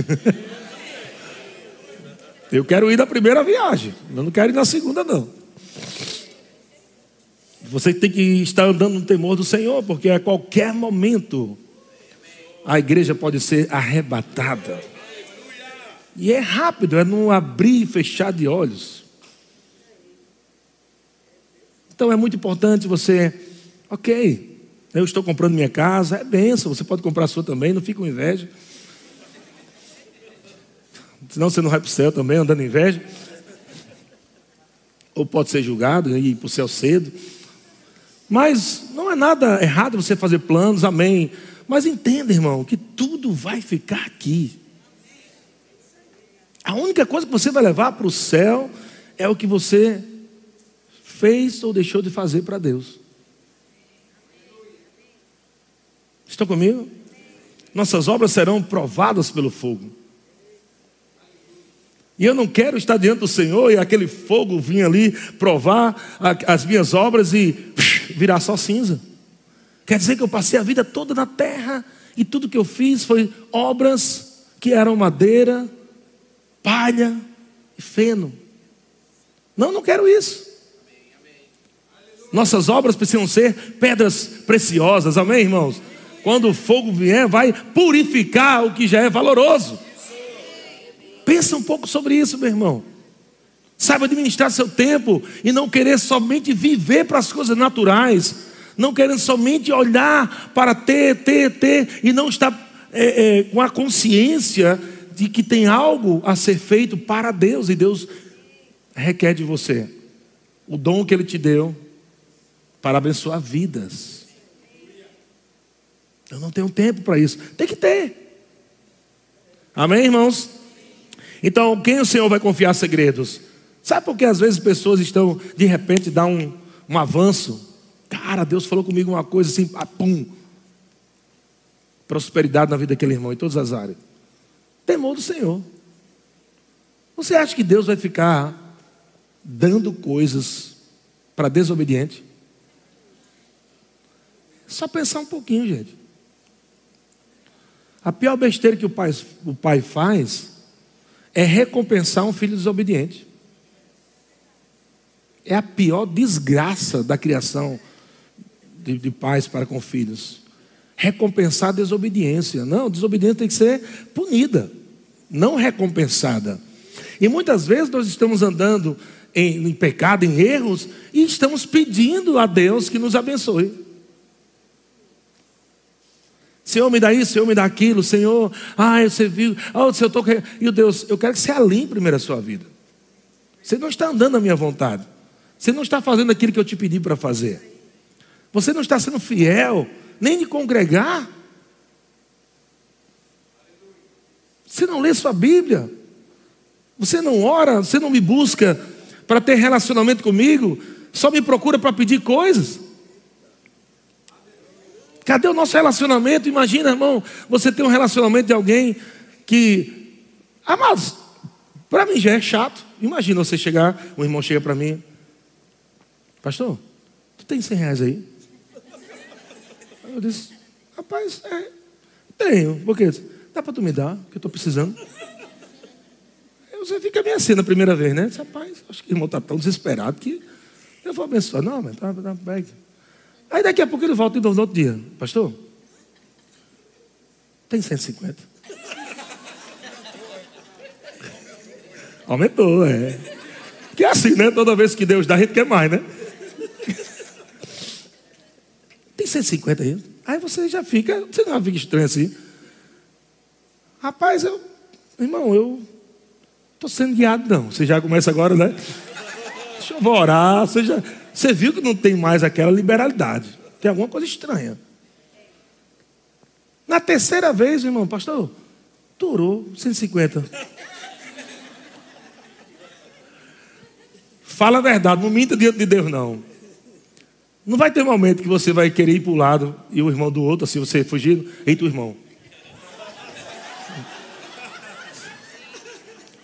eu quero ir na primeira viagem, eu não quero ir na segunda, não. Você tem que estar andando no temor do Senhor, porque a qualquer momento a igreja pode ser arrebatada. E é rápido, é não abrir e fechar de olhos. Então é muito importante você, ok, eu estou comprando minha casa, é benção, você pode comprar a sua também, não fica com inveja. Senão você não vai para o céu também, andando inveja. Ou pode ser julgado e ir para o céu cedo. Mas não é nada errado você fazer planos, amém. Mas entenda, irmão, que tudo vai ficar aqui. A única coisa que você vai levar para o céu é o que você fez ou deixou de fazer para Deus. Estão comigo? Nossas obras serão provadas pelo fogo. E eu não quero estar diante do Senhor e aquele fogo vir ali provar as minhas obras e virar só cinza. Quer dizer que eu passei a vida toda na terra e tudo que eu fiz foi obras que eram madeira, palha e feno. Não, não quero isso. Nossas obras precisam ser pedras preciosas, amém, irmãos? Quando o fogo vier, vai purificar o que já é valoroso. Pensa um pouco sobre isso, meu irmão. Saiba administrar seu tempo e não querer somente viver para as coisas naturais, não querendo somente olhar para ter, ter, ter e não estar é, é, com a consciência de que tem algo a ser feito para Deus e Deus requer de você o dom que Ele te deu, para abençoar vidas. Eu não tenho tempo para isso. Tem que ter. Amém, irmãos? Então, quem o Senhor vai confiar segredos? Sabe por que às vezes pessoas estão, de repente, dá um, um avanço? Cara, Deus falou comigo uma coisa assim, pum. Prosperidade na vida daquele irmão, em todas as áreas. Temor do Senhor. Você acha que Deus vai ficar dando coisas para desobediente? Só pensar um pouquinho, gente. A pior besteira que o pai, o pai faz é recompensar um filho desobediente. É a pior desgraça da criação de, de pais para com filhos. Recompensar a desobediência. Não, a desobediência tem que ser punida, não recompensada. E muitas vezes nós estamos andando em, em pecado, em erros, e estamos pedindo a Deus que nos abençoe. Senhor, me dá isso, Senhor, me dá aquilo, Senhor, ah, você viu, Senhor, eu estou. E o Deus, eu quero que você alinhe primeiro a sua vida. Você não está andando na minha vontade. Você não está fazendo aquilo que eu te pedi para fazer. Você não está sendo fiel, nem de congregar. Você não lê sua Bíblia. Você não ora, você não me busca para ter relacionamento comigo, só me procura para pedir coisas. Cadê o nosso relacionamento? Imagina, irmão, você tem um relacionamento de alguém que. Mas para mim já é chato. Imagina você chegar, um irmão chega para mim, pastor, tu tem 100 reais aí? Eu disse, rapaz, é, tenho. Por quê? Dá para tu me dar, que eu estou precisando. Aí você fica meio assim na primeira vez, né? Disse, rapaz, acho que o irmão está tão desesperado que eu vou abençoar. Não, mas tá, tá, pega. Aí daqui a pouco ele volta de novo no outro dia. Pastor, tem 150. Aumentou, é. Que é assim, né? Toda vez que Deus dá, a gente quer mais, né? Tem 150 aí. Aí você já fica, você não fica estranho assim. Rapaz, eu, irmão, eu estou sendo guiado, não. Você já começa agora, né? Deixa eu orar. Você já, você viu que não tem mais aquela liberalidade. Tem alguma coisa estranha. Na terceira vez, irmão, pastor, durou 150. Fala a verdade, não minta diante de Deus, não. Não vai ter momento que você vai querer ir para o lado e o irmão do outro, assim, você fugindo, eita, o irmão.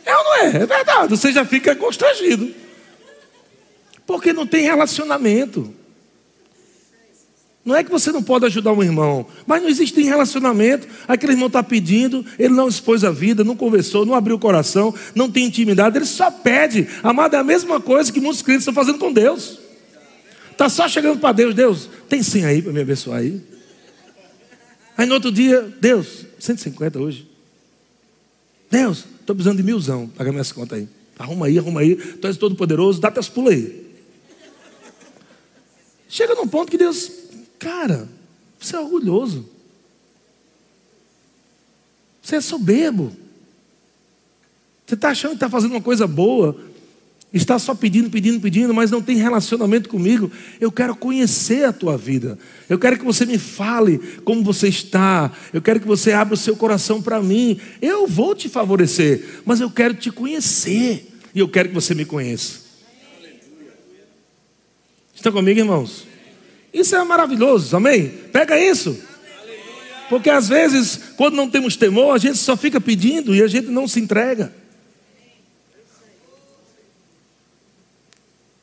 É ou não é? É verdade, você já fica constrangido. Porque não tem relacionamento. Não é que você não pode ajudar um irmão, mas não existe relacionamento. Aquele irmão está pedindo, ele não expôs a vida, não conversou, não abriu o coração, não tem intimidade, ele só pede. Amado, é a mesma coisa que muitos crentes estão fazendo com Deus. Está só chegando para Deus, Deus, tem sim aí para me abençoar aí. Aí no outro dia, Deus, 150 hoje. Deus, estou precisando de milzão, paga minhas contas aí. Arruma aí, arruma aí. Tu és todo poderoso, dá teus pulos aí. Chega num ponto que Deus, cara, você é orgulhoso. Você é soberbo. Você está achando que está fazendo uma coisa boa, está só pedindo, pedindo, pedindo, mas não tem relacionamento comigo. Eu quero conhecer a tua vida. Eu quero que você me fale como você está. Eu quero que você abra o seu coração para mim. Eu vou te favorecer, mas eu quero te conhecer. E eu quero que você me conheça. Estão comigo, irmãos? Isso é maravilhoso, amém? Pega isso. Porque às vezes, quando não temos temor, a gente só fica pedindo e a gente não se entrega.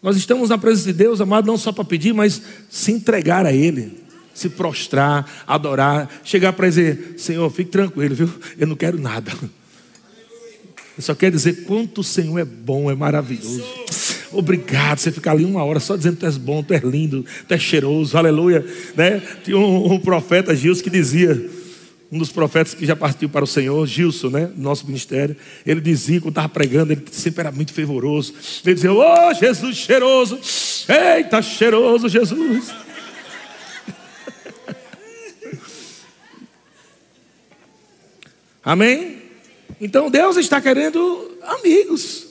Nós estamos na presença de Deus, amado, não só para pedir, mas se entregar a Ele, se prostrar, adorar, chegar para dizer: Senhor, fique tranquilo, viu? Eu não quero nada. Eu só quero dizer quanto o Senhor é bom, é maravilhoso. Obrigado. Você ficar ali uma hora só dizendo tu és bom, tu és lindo, tu és cheiroso, aleluia. Né? Tinha um, um profeta, Gilson, que dizia: um dos profetas que já partiu para o Senhor, Gilson, né, nosso ministério, ele dizia, quando estava pregando, ele sempre era muito fervoroso. Ele dizia: Ô oh, Jesus cheiroso, eita, cheiroso Jesus. Amém? Então Deus está querendo amigos.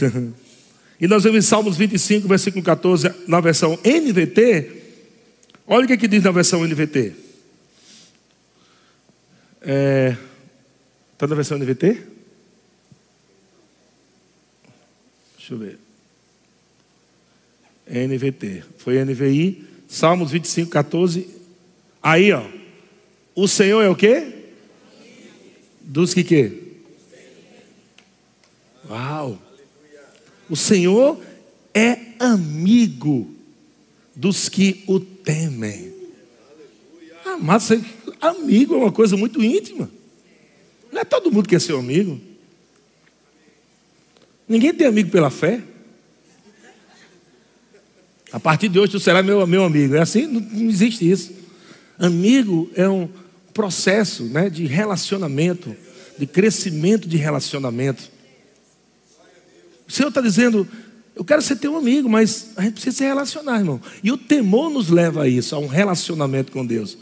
e nós vemos em Salmos 25, versículo 14, na versão NVT, Olha o que, é que diz na versão NVT. Está é, tá na versão NVT? Deixa eu ver. NVT. Foi NVI. Salmos 25, 14. Aí, ó. O Senhor é o quê? Dos que quê? Uau. O Senhor é amigo dos que o temem. Amado, amigo é uma coisa muito íntima. Não é todo mundo que é seu amigo. Ninguém tem amigo pela fé. A partir de hoje tu será meu, meu amigo. É assim? Não, não existe isso. Amigo é um processo né, de relacionamento, de crescimento de relacionamento. O Senhor está dizendo, eu quero ser teu amigo, mas a gente precisa se relacionar, irmão. E o temor nos leva a isso, a um relacionamento com Deus.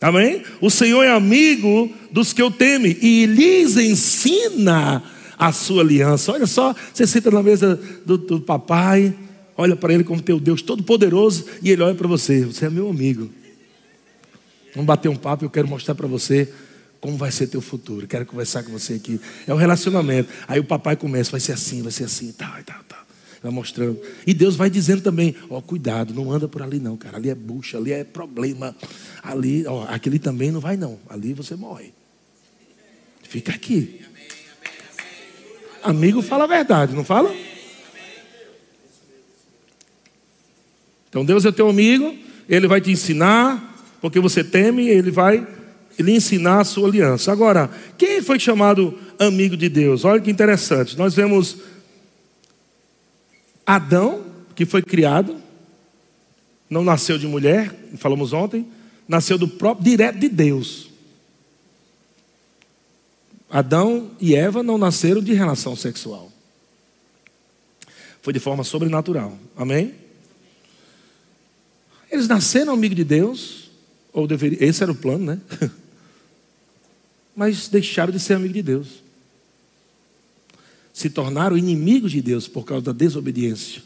Amém? O Senhor é amigo dos que eu teme e lhes ensina a sua aliança. Olha só, você senta na mesa do, do papai, olha para ele como teu Deus todo-poderoso e ele olha para você. Você é meu amigo. Vamos bater um papo, eu quero mostrar para você como vai ser teu futuro? Quero conversar com você aqui. É um relacionamento. Aí o papai começa, vai ser assim, vai ser assim, tal, tal, tal. Vai mostrando. E Deus vai dizendo também: ó, cuidado, não anda por ali não, cara. Ali é bucha, ali é problema. Ali, ó, aquele também não vai não. Ali você morre. Fica aqui. Amigo fala a verdade, não fala? Então Deus é teu amigo, ele vai te ensinar, porque você teme, ele vai lhe ensinar a sua aliança. Agora, quem foi chamado amigo de Deus? Olha que interessante. Nós vemos Adão, que foi criado, não nasceu de mulher, falamos ontem, nasceu do próprio direto de Deus. Adão e Eva não nasceram de relação sexual. Foi de forma sobrenatural. Amém? Eles nasceram amigo de Deus, ou deveria, esse era o plano, né? mas deixaram de ser amigos de Deus. Se tornaram inimigos de Deus por causa da desobediência.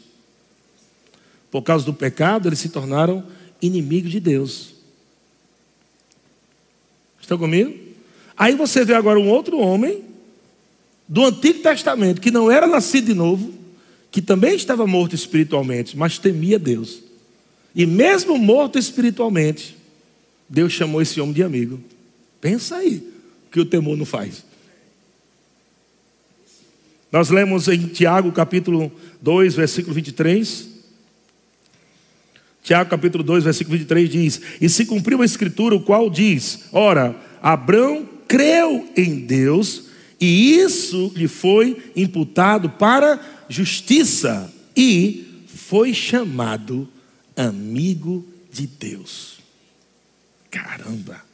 Por causa do pecado, eles se tornaram inimigos de Deus. Estão comigo? Aí você vê agora um outro homem do Antigo Testamento que não era nascido de novo, que também estava morto espiritualmente, mas temia Deus. E mesmo morto espiritualmente, Deus chamou esse homem de amigo. Pensa aí que o temor não faz. Nós lemos em Tiago capítulo 2, versículo 23. Tiago capítulo 2, versículo 23 diz: E se cumpriu a escritura, o qual diz: Ora, Abraão creu em Deus E isso lhe foi imputado para justiça e foi chamado amigo de Deus. Caramba!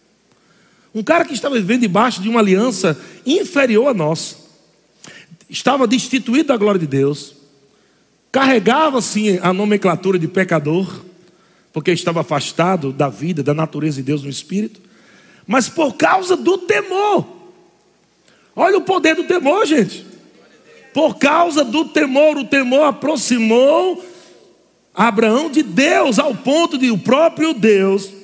Um cara que estava vivendo debaixo de uma aliança inferior a nossa, estava destituído da glória de Deus, carregava sim a nomenclatura de pecador, porque estava afastado da vida, da natureza de Deus no espírito, mas por causa do temor. Olha o poder do temor, gente. Por causa do temor, o temor aproximou Abraão de Deus, ao ponto de o próprio Deus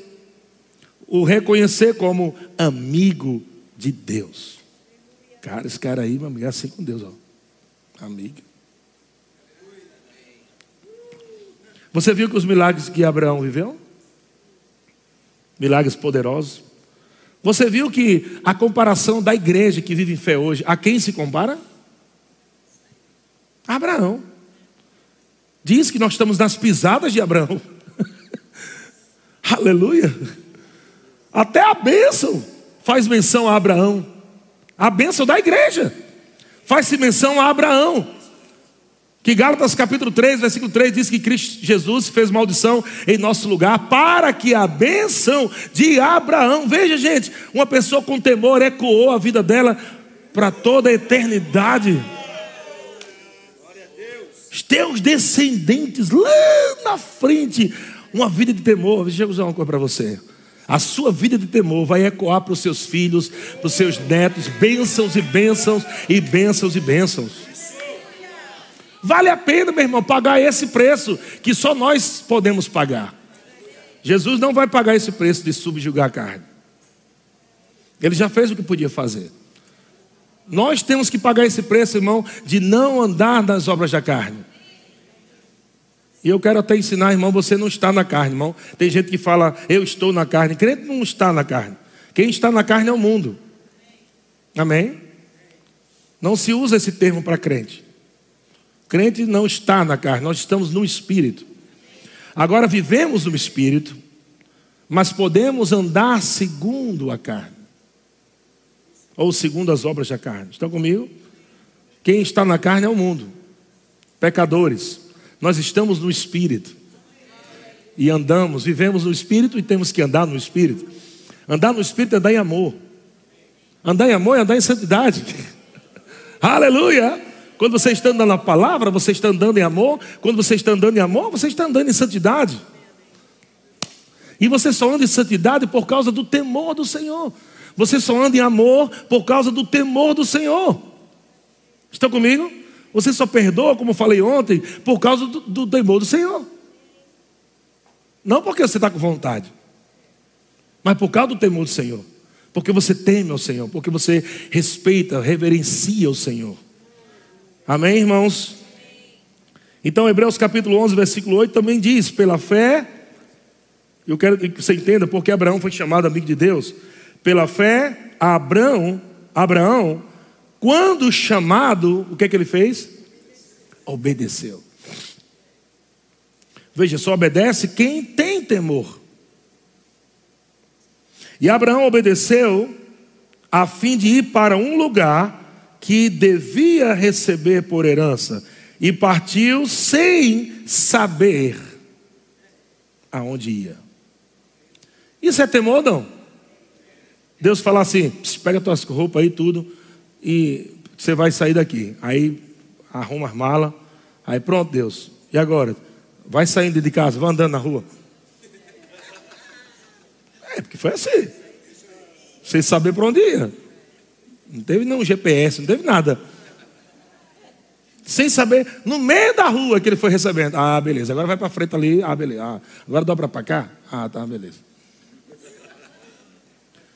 o reconhecer como amigo de Deus. Cara, esse cara aí, meu é assim com Deus, ó. Amigo. Você viu que os milagres que Abraão viveu? Milagres poderosos. Você viu que a comparação da igreja que vive em fé hoje, a quem se compara? Abraão. Diz que nós estamos nas pisadas de Abraão. Aleluia. Até a bênção faz menção a Abraão. A bênção da igreja faz-se menção a Abraão. Que Gálatas capítulo 3, versículo 3 diz que Cristo Jesus fez maldição em nosso lugar para que a bênção de Abraão, veja gente, uma pessoa com temor ecoou a vida dela para toda a eternidade. Os teus descendentes lá na frente, uma vida de temor. Deixa eu usar uma coisa para você. A sua vida de temor vai ecoar para os seus filhos, para os seus netos, bênçãos e bênçãos e bênçãos e bênçãos. Vale a pena, meu irmão, pagar esse preço que só nós podemos pagar. Jesus não vai pagar esse preço de subjugar a carne. Ele já fez o que podia fazer. Nós temos que pagar esse preço, irmão, de não andar nas obras da carne. E eu quero até ensinar, irmão, você não está na carne, irmão. Tem gente que fala, eu estou na carne. Crente não está na carne. Quem está na carne é o mundo. Amém? Não se usa esse termo para crente. Crente não está na carne, nós estamos no espírito. Agora vivemos no espírito, mas podemos andar segundo a carne, ou segundo as obras da carne. Estão comigo? Quem está na carne é o mundo, pecadores. Nós estamos no espírito e andamos, vivemos no espírito e temos que andar no espírito. Andar no espírito é andar em amor. Andar em amor é andar em santidade. Aleluia! Quando você está andando na palavra, você está andando em amor. Quando você está andando em amor, você está andando em santidade. E você só anda em santidade por causa do temor do Senhor. Você só anda em amor por causa do temor do Senhor. Estão comigo? Você só perdoa, como falei ontem, por causa do, do temor do Senhor. Não porque você está com vontade, mas por causa do temor do Senhor. Porque você teme ao Senhor, porque você respeita, reverencia o Senhor. Amém, irmãos? Então, Hebreus capítulo 11, versículo 8 também diz: pela fé, eu quero que você entenda porque Abraão foi chamado amigo de Deus. Pela fé, Abraão, Abraão, quando chamado, o que é que ele fez? Obedeceu. Veja, só obedece quem tem temor. E Abraão obedeceu a fim de ir para um lugar que devia receber por herança e partiu sem saber aonde ia. Isso é temor não? Deus fala assim: pega tuas roupas aí tudo e você vai sair daqui. Aí arruma as malas. Aí pronto, Deus. E agora? Vai saindo de casa, vai andando na rua. É, porque foi assim. Sem saber para onde ia. Não teve nenhum GPS, não teve nada. Sem saber, no meio da rua que ele foi recebendo. Ah, beleza. Agora vai para frente ali. Ah, beleza. Ah, agora dobra para cá. Ah, tá, beleza.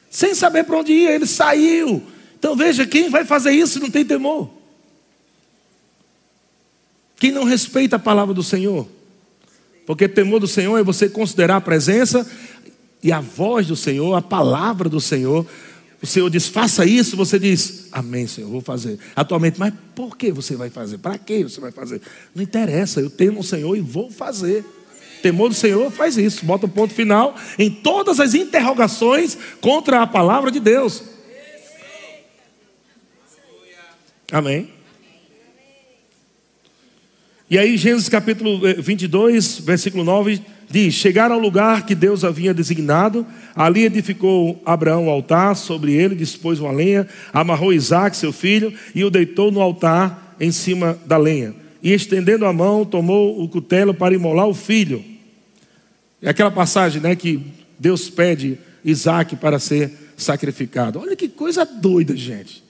Sem saber para onde ia, ele saiu. Então veja, quem vai fazer isso não tem temor. Quem não respeita a palavra do Senhor. Porque temor do Senhor é você considerar a presença e a voz do Senhor, a palavra do Senhor, o Senhor diz, faça isso, você diz, amém, Senhor, vou fazer. Atualmente, mas por que você vai fazer? Para que você vai fazer? Não interessa, eu temo o Senhor e vou fazer. Temor do Senhor faz isso, bota o um ponto final em todas as interrogações contra a palavra de Deus. Amém. E aí, Gênesis capítulo 22, eh, versículo 9, diz: Chegaram ao lugar que Deus havia designado, ali edificou Abraão o um altar, sobre ele dispôs uma lenha, amarrou Isaac, seu filho, e o deitou no altar em cima da lenha. E estendendo a mão, tomou o cutelo para imolar o filho. É aquela passagem né, que Deus pede Isaac para ser sacrificado. Olha que coisa doida, gente.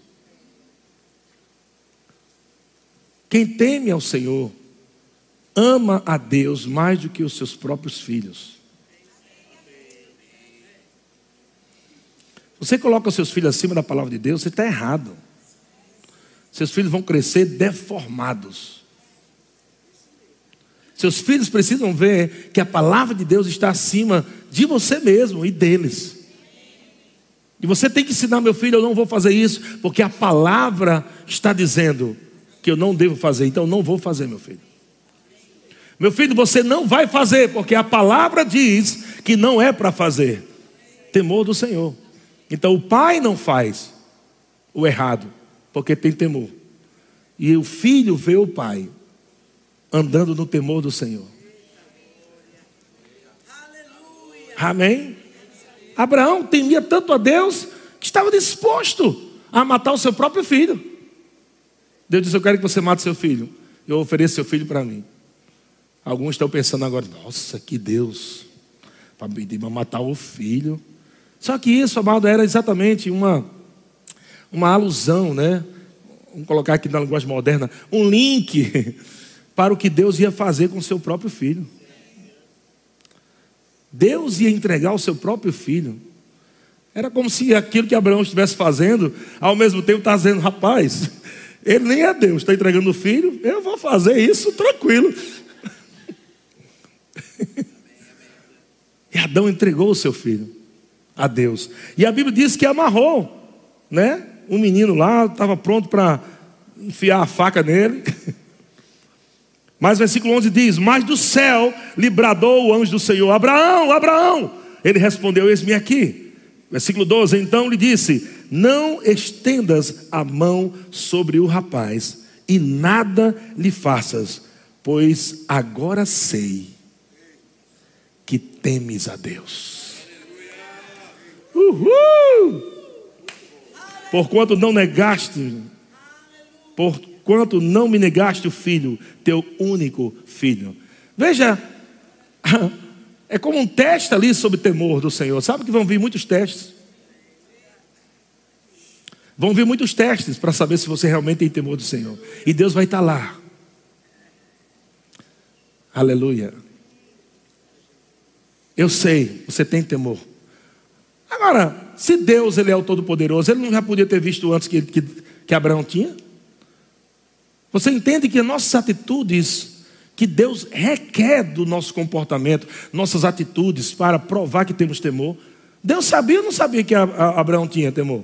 Quem teme ao Senhor ama a Deus mais do que os seus próprios filhos. Você coloca os seus filhos acima da palavra de Deus, você está errado. Seus filhos vão crescer deformados. Seus filhos precisam ver que a palavra de Deus está acima de você mesmo e deles. E você tem que ensinar meu filho, eu não vou fazer isso, porque a palavra está dizendo que eu não devo fazer, então não vou fazer, meu filho. Meu filho, você não vai fazer, porque a palavra diz que não é para fazer. Temor do Senhor. Então o pai não faz o errado, porque tem temor. E o filho vê o pai andando no temor do Senhor. Amém? Abraão temia tanto a Deus que estava disposto a matar o seu próprio filho. Deus disse: Eu quero que você mate seu filho. Eu ofereço seu filho para mim. Alguns estão pensando agora, nossa, que Deus, para pedir para matar o filho. Só que isso, amado, era exatamente uma, uma alusão, né? Vamos colocar aqui na linguagem moderna, um link para o que Deus ia fazer com seu próprio filho. Deus ia entregar o seu próprio filho. Era como se aquilo que Abraão estivesse fazendo, ao mesmo tempo está dizendo, rapaz, ele nem é Deus, está entregando o filho, eu vou fazer isso tranquilo. e Adão entregou o seu filho a Deus. E a Bíblia diz que amarrou, né? Um menino lá estava pronto para enfiar a faca nele. Mas versículo 11 diz: Mas do céu lhe bradou o anjo do Senhor: Abraão, Abraão. Ele respondeu: Eis-me aqui. Versículo 12: Então lhe disse: Não estendas a mão sobre o rapaz, e nada lhe faças, pois agora sei que temes a Deus. Uhul! Porquanto não negaste, porquanto não me negaste o filho, teu único filho. Veja, é como um teste ali sobre temor do Senhor. Sabe que vão vir muitos testes. Vão vir muitos testes para saber se você realmente tem temor do Senhor. E Deus vai estar lá. Aleluia. Eu sei, você tem temor. Agora, se Deus ele é o Todo-Poderoso, ele não já podia ter visto antes que, que, que Abraão tinha? Você entende que nossas atitudes, que Deus requer do nosso comportamento, nossas atitudes, para provar que temos temor. Deus sabia ou não sabia que Abraão tinha temor?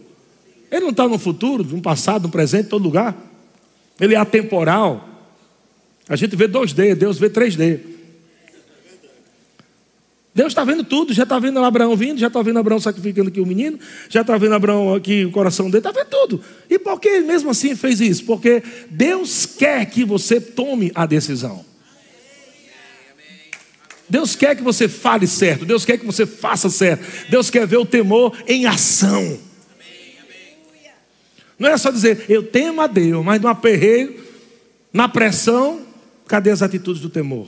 Ele não está no futuro, no passado, no presente, em todo lugar. Ele é atemporal. A gente vê 2D, Deus vê 3D. Deus está vendo tudo, já está vendo Abraão vindo, já está vendo Abraão sacrificando aqui o menino, já está vendo Abraão aqui o coração dele, está vendo tudo. E por que ele mesmo assim fez isso? Porque Deus quer que você tome a decisão. Deus quer que você fale certo, Deus quer que você faça certo, Deus quer ver o temor em ação. Não é só dizer, eu temo a Deus, mas no aperreio, na pressão, cadê as atitudes do temor?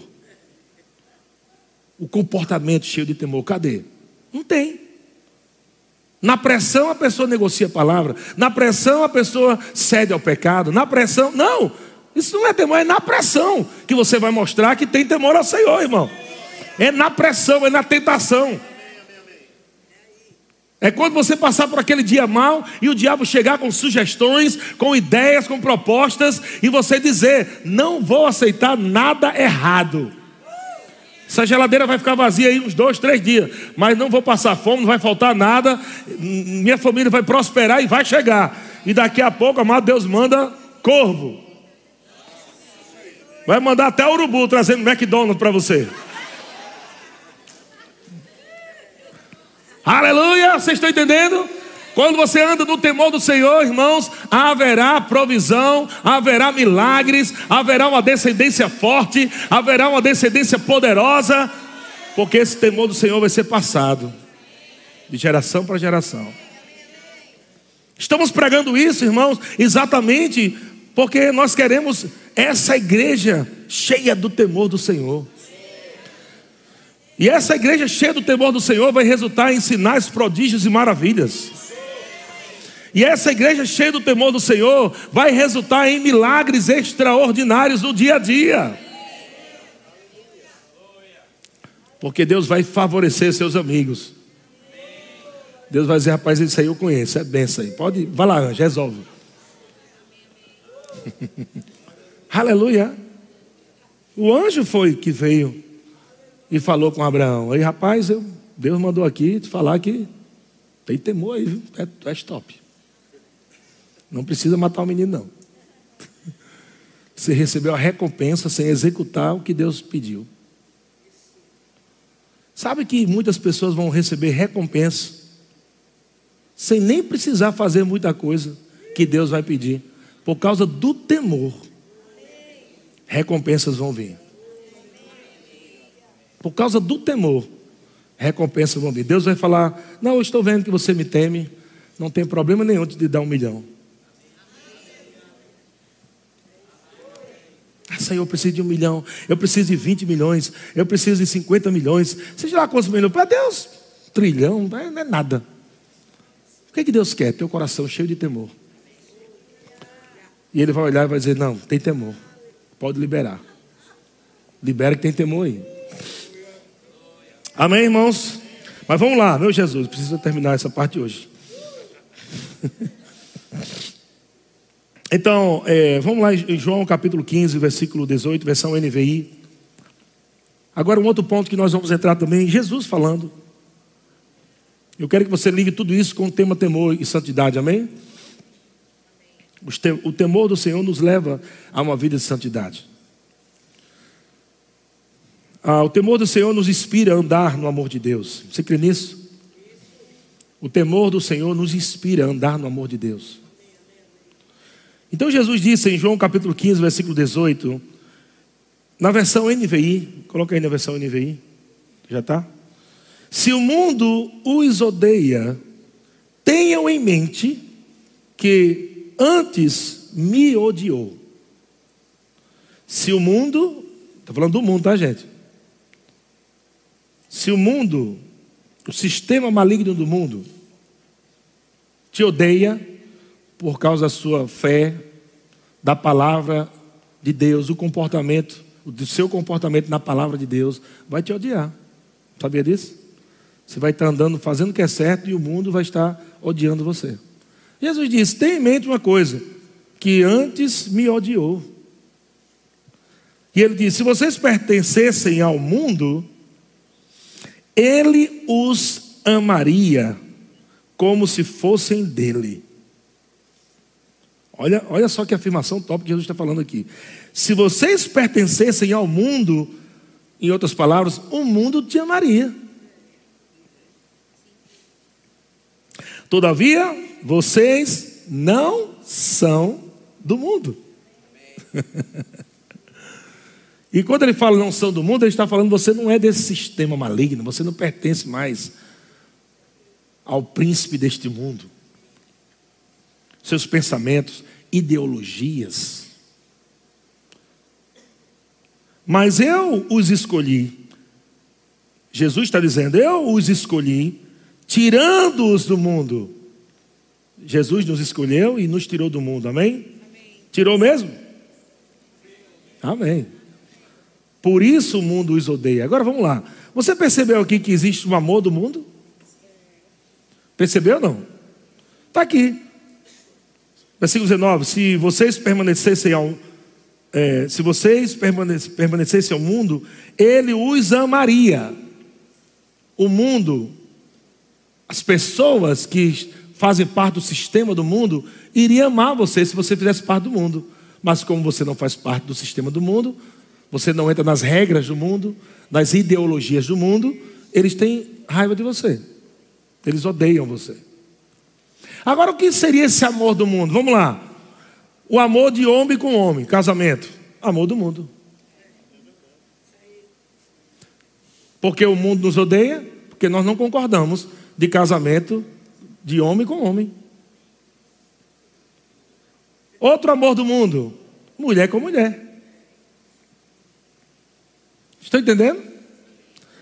o comportamento cheio de temor. Cadê? Não tem. Na pressão a pessoa negocia a palavra, na pressão a pessoa cede ao pecado, na pressão, não, isso não é temor, é na pressão que você vai mostrar que tem temor ao Senhor, irmão. É na pressão, é na tentação. É quando você passar por aquele dia mal e o diabo chegar com sugestões, com ideias, com propostas, e você dizer: Não vou aceitar nada errado. Essa geladeira vai ficar vazia aí uns dois, três dias, mas não vou passar fome, não vai faltar nada, minha família vai prosperar e vai chegar. E daqui a pouco, amado, Deus manda corvo. Vai mandar até urubu trazendo McDonald's para você. Aleluia, vocês estão entendendo? Quando você anda no temor do Senhor, irmãos, haverá provisão, haverá milagres, haverá uma descendência forte, haverá uma descendência poderosa, porque esse temor do Senhor vai ser passado de geração para geração. Estamos pregando isso, irmãos, exatamente porque nós queremos essa igreja cheia do temor do Senhor. E essa igreja cheia do temor do Senhor vai resultar em sinais, prodígios e maravilhas. E essa igreja cheia do temor do Senhor vai resultar em milagres extraordinários no dia a dia. Porque Deus vai favorecer seus amigos. Deus vai dizer, rapaz, isso aí eu conheço, é benção aí. Pode, vai lá, anjo, resolve. Aleluia. O anjo foi que veio e falou com Abraão. Aí, rapaz, eu, Deus mandou aqui te falar que tem temor aí, viu? É, é stop. Não precisa matar o menino, não. Você recebeu a recompensa sem executar o que Deus pediu. Sabe que muitas pessoas vão receber recompensa sem nem precisar fazer muita coisa que Deus vai pedir, por causa do temor. Recompensas vão vir. Por causa do temor, recompensas vão vir. Deus vai falar: Não, eu estou vendo que você me teme, não tem problema nenhum de dar um milhão. Ah, Senhor, eu preciso de um milhão, eu preciso de 20 milhões, eu preciso de 50 milhões. Seja lá quantos milhões, para Deus, trilhão, não é nada que, que Deus quer? Teu coração cheio de temor. E ele vai olhar e vai dizer: Não, tem temor. Pode liberar. Libera que tem temor aí. Amém, irmãos? Mas vamos lá, meu Jesus, preciso terminar essa parte hoje. então, é, vamos lá em João capítulo 15, versículo 18, versão NVI. Agora, um outro ponto que nós vamos entrar também, Jesus falando. Eu quero que você ligue tudo isso com o tema temor e santidade, amém? O temor do Senhor nos leva a uma vida de santidade. Ah, o temor do Senhor nos inspira a andar no amor de Deus. Você crê nisso? O temor do Senhor nos inspira a andar no amor de Deus. Então Jesus disse em João capítulo 15, versículo 18, na versão NVI, coloca aí na versão NVI, já está? Se o mundo os odeia, tenham em mente que antes me odiou. Se o mundo, estou falando do mundo, tá, gente? Se o mundo, o sistema maligno do mundo, te odeia por causa da sua fé, da palavra de Deus, o comportamento, do seu comportamento na palavra de Deus, vai te odiar. Sabia disso? Você vai estar andando fazendo o que é certo e o mundo vai estar odiando você. Jesus disse: tenha em mente uma coisa, que antes me odiou. E ele disse: se vocês pertencessem ao mundo, ele os amaria como se fossem dele. Olha, olha só que afirmação top que Jesus está falando aqui. Se vocês pertencessem ao mundo, em outras palavras, o mundo te amaria. Todavia, vocês não são do mundo. e quando ele fala não são do mundo, ele está falando você não é desse sistema maligno, você não pertence mais ao príncipe deste mundo. Seus pensamentos, ideologias. Mas eu os escolhi. Jesus está dizendo: Eu os escolhi tirando-os do mundo. Jesus nos escolheu e nos tirou do mundo, amém? amém? Tirou mesmo? Amém. Por isso o mundo os odeia. Agora vamos lá. Você percebeu aqui que existe um amor do mundo? Percebeu ou não? Está aqui. Versículo 19: Se vocês permanecessem ao, é, se vocês permanecessem ao mundo, ele os amaria. O mundo as pessoas que fazem parte do sistema do mundo iriam amar você se você fizesse parte do mundo. Mas como você não faz parte do sistema do mundo, você não entra nas regras do mundo, nas ideologias do mundo, eles têm raiva de você. Eles odeiam você. Agora, o que seria esse amor do mundo? Vamos lá. O amor de homem com homem, casamento. Amor do mundo. Porque o mundo nos odeia, porque nós não concordamos de casamento de homem com homem. Outro amor do mundo, mulher com mulher. Estão entendendo?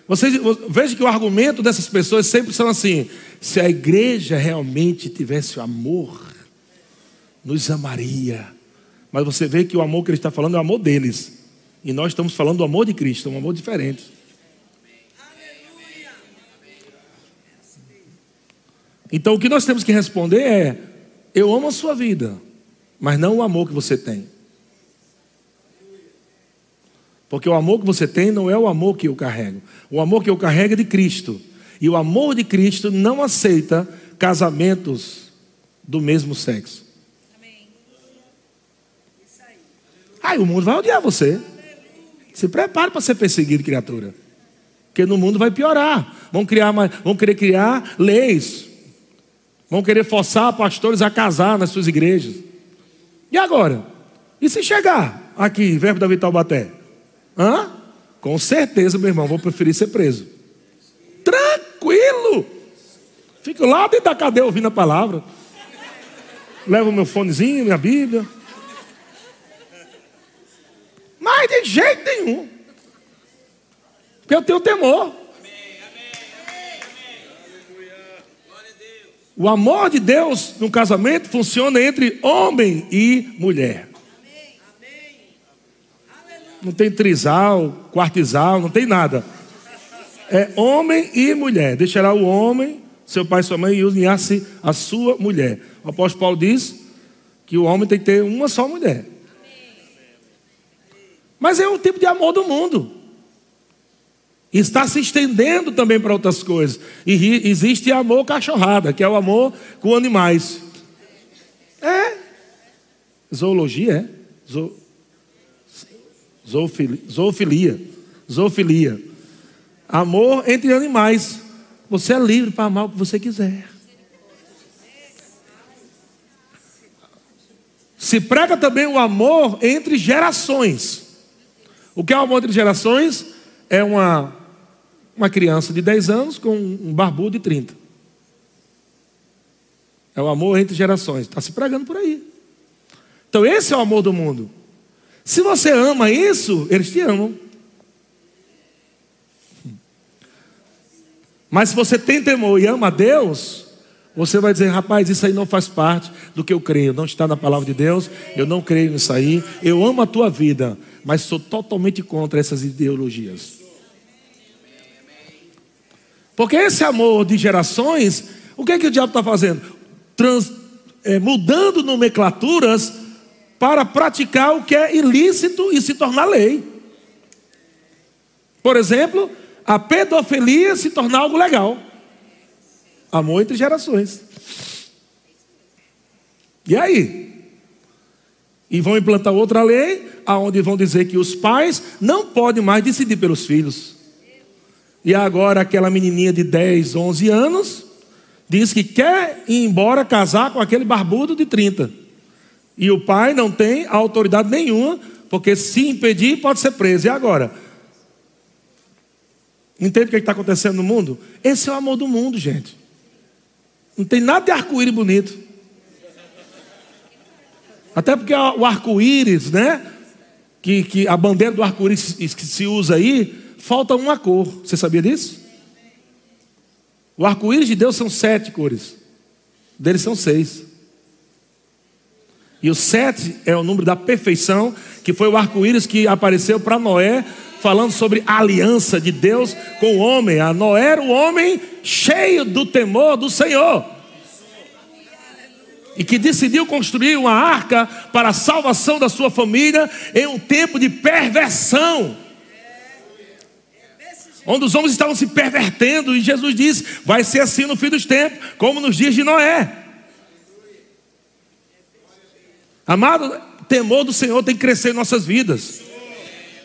Vocês, veja que o argumento dessas pessoas sempre são assim: se a igreja realmente tivesse amor, nos amaria. Mas você vê que o amor que ele está falando é o amor deles. E nós estamos falando do amor de Cristo, um amor diferente. Então o que nós temos que responder é: eu amo a sua vida, mas não o amor que você tem. Porque o amor que você tem não é o amor que eu carrego. O amor que eu carrego é de Cristo. E o amor de Cristo não aceita casamentos do mesmo sexo. Aí o mundo vai odiar você. Se prepare para ser perseguido, criatura. Porque no mundo vai piorar. Vão criar, vão querer criar leis. Vão querer forçar pastores a casar nas suas igrejas. E agora? E se chegar aqui, verbo da Vital Baté? Hã? Com certeza, meu irmão, vou preferir ser preso. Tranquilo. Fico lá dentro da cadeia ouvindo a palavra. Levo meu fonezinho, minha Bíblia. Mas de jeito nenhum. Porque eu tenho temor. O amor de Deus no casamento funciona entre homem e mulher. Não tem trisal, quartizal, não tem nada. É homem e mulher. Deixará o homem, seu pai e sua mãe, e unir-se a sua mulher. O apóstolo Paulo diz que o homem tem que ter uma só mulher. Mas é o tipo de amor do mundo. Está se estendendo também para outras coisas. E existe amor cachorrada, que é o amor com animais. É. Zoologia, é. Zo... Zoofilia. Zoofilia. Amor entre animais. Você é livre para amar o que você quiser. Se prega também o amor entre gerações. O que é o amor entre gerações? É uma, uma criança de 10 anos com um barbudo de 30. É o amor entre gerações. Está se pregando por aí. Então, esse é o amor do mundo. Se você ama isso, eles te amam. Mas se você tem temor e ama a Deus, você vai dizer, rapaz, isso aí não faz parte do que eu creio, não está na palavra de Deus, eu não creio nisso aí, eu amo a tua vida, mas sou totalmente contra essas ideologias. Porque esse amor de gerações, o que é que o diabo está fazendo? Trans, é, mudando nomenclaturas para praticar o que é ilícito e se tornar lei. Por exemplo, a pedofilia se tornar algo legal. Amor entre gerações. E aí? E vão implantar outra lei, aonde vão dizer que os pais não podem mais decidir pelos filhos. E agora aquela menininha de 10, 11 anos diz que quer ir embora casar com aquele barbudo de 30. E o pai não tem autoridade nenhuma, porque se impedir pode ser preso. E agora? Entende o que é está acontecendo no mundo? Esse é o amor do mundo, gente. Não tem nada de arco-íris bonito. Até porque o arco-íris, né? Que, que a bandeira do arco-íris que se usa aí, falta uma cor. Você sabia disso? O arco-íris de Deus são sete cores. Deles são seis. E o sete é o número da perfeição, que foi o arco-íris que apareceu para Noé, falando sobre a aliança de Deus com o homem. A Noé era o homem cheio do temor do Senhor e que decidiu construir uma arca para a salvação da sua família em um tempo de perversão. Onde os homens estavam se pervertendo, e Jesus disse: vai ser assim no fim dos tempos, como nos dias de Noé. Amado, temor do Senhor tem que crescer em nossas vidas,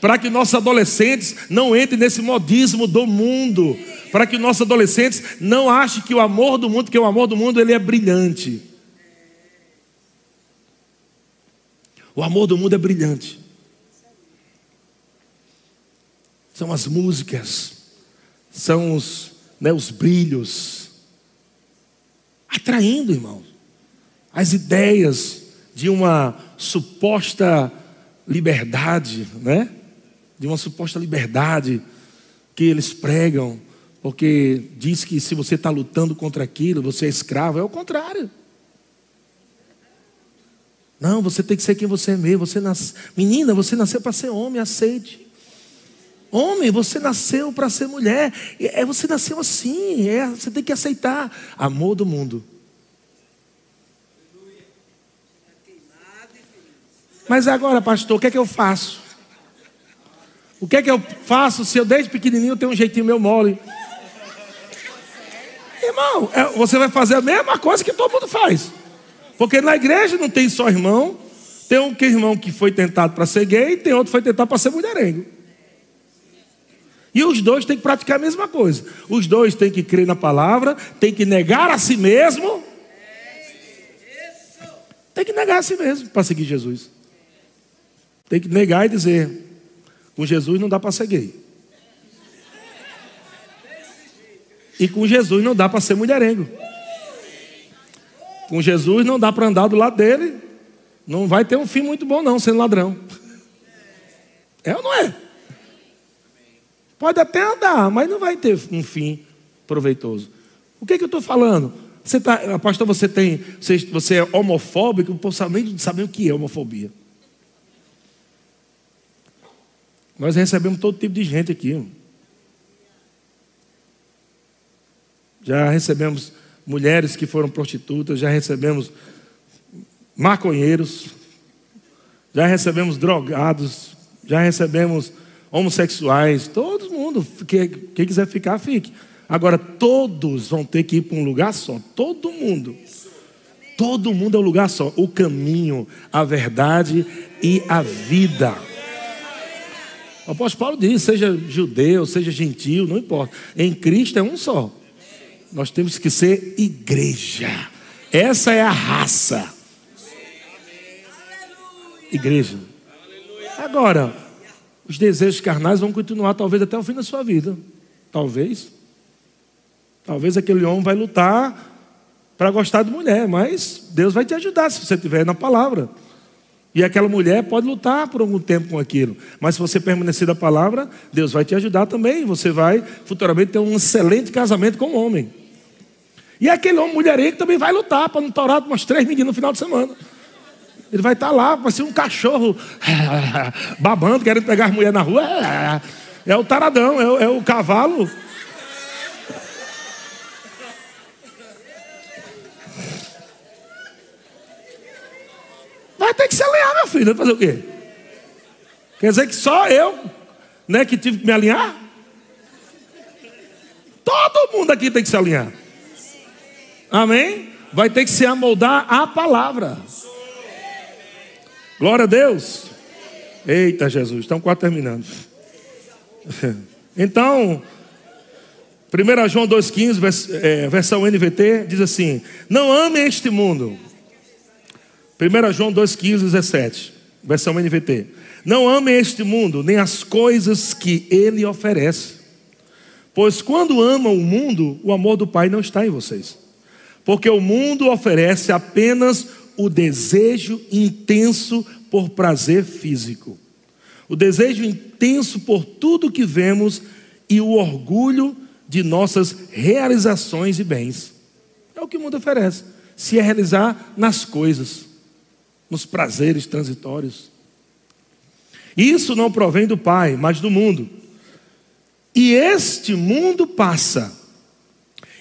para que nossos adolescentes não entrem nesse modismo do mundo, para que nossos adolescentes não achem que o amor do mundo, que o amor do mundo ele é brilhante. O amor do mundo é brilhante. São as músicas, são os, né, os brilhos, atraindo, irmãos, as ideias de uma suposta liberdade, né? De uma suposta liberdade que eles pregam, porque diz que se você está lutando contra aquilo, você é escravo. É o contrário. Não, você tem que ser quem você é mesmo. Você nas... Menina, você nasceu para ser homem, aceite. Homem, você nasceu para ser mulher. É, você nasceu assim. É, você tem que aceitar. Amor do mundo. Mas agora, pastor, o que é que eu faço? O que é que eu faço se eu desde pequenininho tenho um jeitinho meu mole? Irmão, é, você vai fazer a mesma coisa que todo mundo faz. Porque na igreja não tem só irmão, tem um irmão que foi tentado para ser gay, e tem outro que foi tentado para ser mulherengo. E os dois têm que praticar a mesma coisa. Os dois têm que crer na palavra, têm que negar a si mesmo. Tem que negar a si mesmo para seguir Jesus. Tem que negar e dizer: com Jesus não dá para ser gay. E com Jesus não dá para ser mulherengo. Com Jesus não dá para andar do lado dele. Não vai ter um fim muito bom, não, sendo ladrão. É ou não é? Pode até andar, mas não vai ter um fim proveitoso. O que, é que eu estou falando? Você tá, apóstolo, você tem, você, você é homofóbico, por saber, saber o que é homofobia. Nós recebemos todo tipo de gente aqui. Já recebemos mulheres que foram prostitutas, já recebemos maconheiros, já recebemos drogados, já recebemos homossexuais, todo mundo. Quem, quem quiser ficar, fique. Agora, todos vão ter que ir para um lugar só. Todo mundo. Todo mundo é um lugar só. O caminho, a verdade e a vida. O apóstolo Paulo diz: seja judeu, seja gentil, não importa. Em Cristo é um só. Nós temos que ser igreja. Essa é a raça. Igreja. Agora, os desejos carnais vão continuar talvez até o fim da sua vida. Talvez. Talvez aquele homem vai lutar para gostar de mulher, mas Deus vai te ajudar se você estiver na palavra. E aquela mulher pode lutar por algum tempo com aquilo. Mas se você permanecer da palavra, Deus vai te ajudar também. Você vai futuramente ter um excelente casamento com um homem. E aquele homem mulherengo também vai lutar para não torar umas três meninas no final de semana. Ele vai estar lá, vai ser um cachorro babando, querendo pegar as mulheres na rua. É o taradão, é o, é o cavalo Vai ter que se alinhar, meu filho. Fazer o quê? Quer dizer que só eu, né, que tive que me alinhar? Todo mundo aqui tem que se alinhar. Amém? Vai ter que se amoldar a palavra. Glória a Deus. Eita Jesus, estão quase terminando. Então, 1 João 2,15, é, versão NVT, diz assim: Não ame este mundo 1 João 2,15, 17, versão NVT. Não amem este mundo, nem as coisas que ele oferece. Pois quando amam o mundo, o amor do Pai não está em vocês. Porque o mundo oferece apenas o desejo intenso por prazer físico, o desejo intenso por tudo que vemos e o orgulho de nossas realizações e bens. É o que o mundo oferece, se é realizar nas coisas nos prazeres transitórios. Isso não provém do Pai, mas do mundo. E este mundo passa,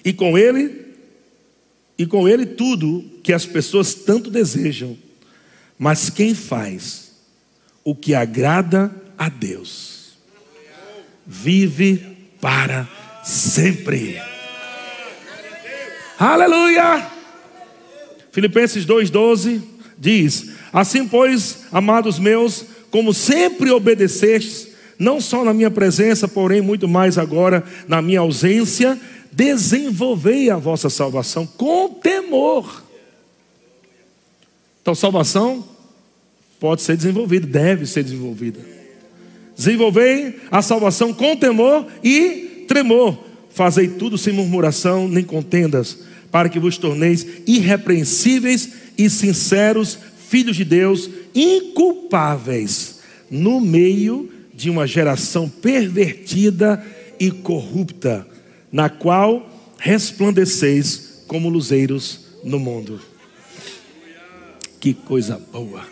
e com ele, e com ele tudo que as pessoas tanto desejam. Mas quem faz o que agrada a Deus, vive para sempre. Aleluia! Filipenses 2,12 diz: Assim, pois, amados meus, como sempre obedecestes, não só na minha presença, porém muito mais agora na minha ausência, desenvolvei a vossa salvação com temor. Então, salvação pode ser desenvolvida, deve ser desenvolvida. Desenvolvei a salvação com temor e tremor. Fazei tudo sem murmuração nem contendas, para que vos torneis irrepreensíveis e sinceros, filhos de Deus, inculpáveis, no meio de uma geração pervertida e corrupta, na qual resplandeceis como luzeiros no mundo. Que coisa boa.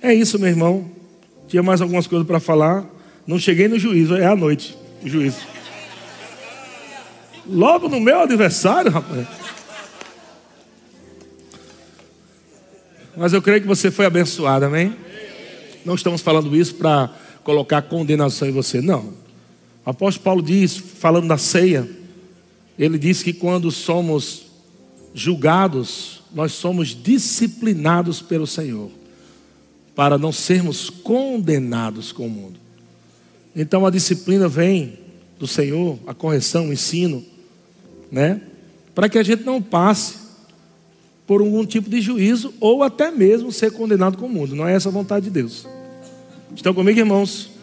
É isso, meu irmão. Tinha mais algumas coisas para falar. Não cheguei no juízo, é à noite o juízo. Logo no meu aniversário, rapaz. Mas eu creio que você foi abençoado, amém? Não estamos falando isso para colocar condenação em você, não. O apóstolo Paulo diz, falando da ceia, ele diz que quando somos julgados, nós somos disciplinados pelo Senhor, para não sermos condenados com o mundo. Então a disciplina vem do Senhor, a correção, o ensino, né? Para que a gente não passe por algum tipo de juízo ou até mesmo ser condenado com o mundo. Não é essa a vontade de Deus. Estão comigo, irmãos?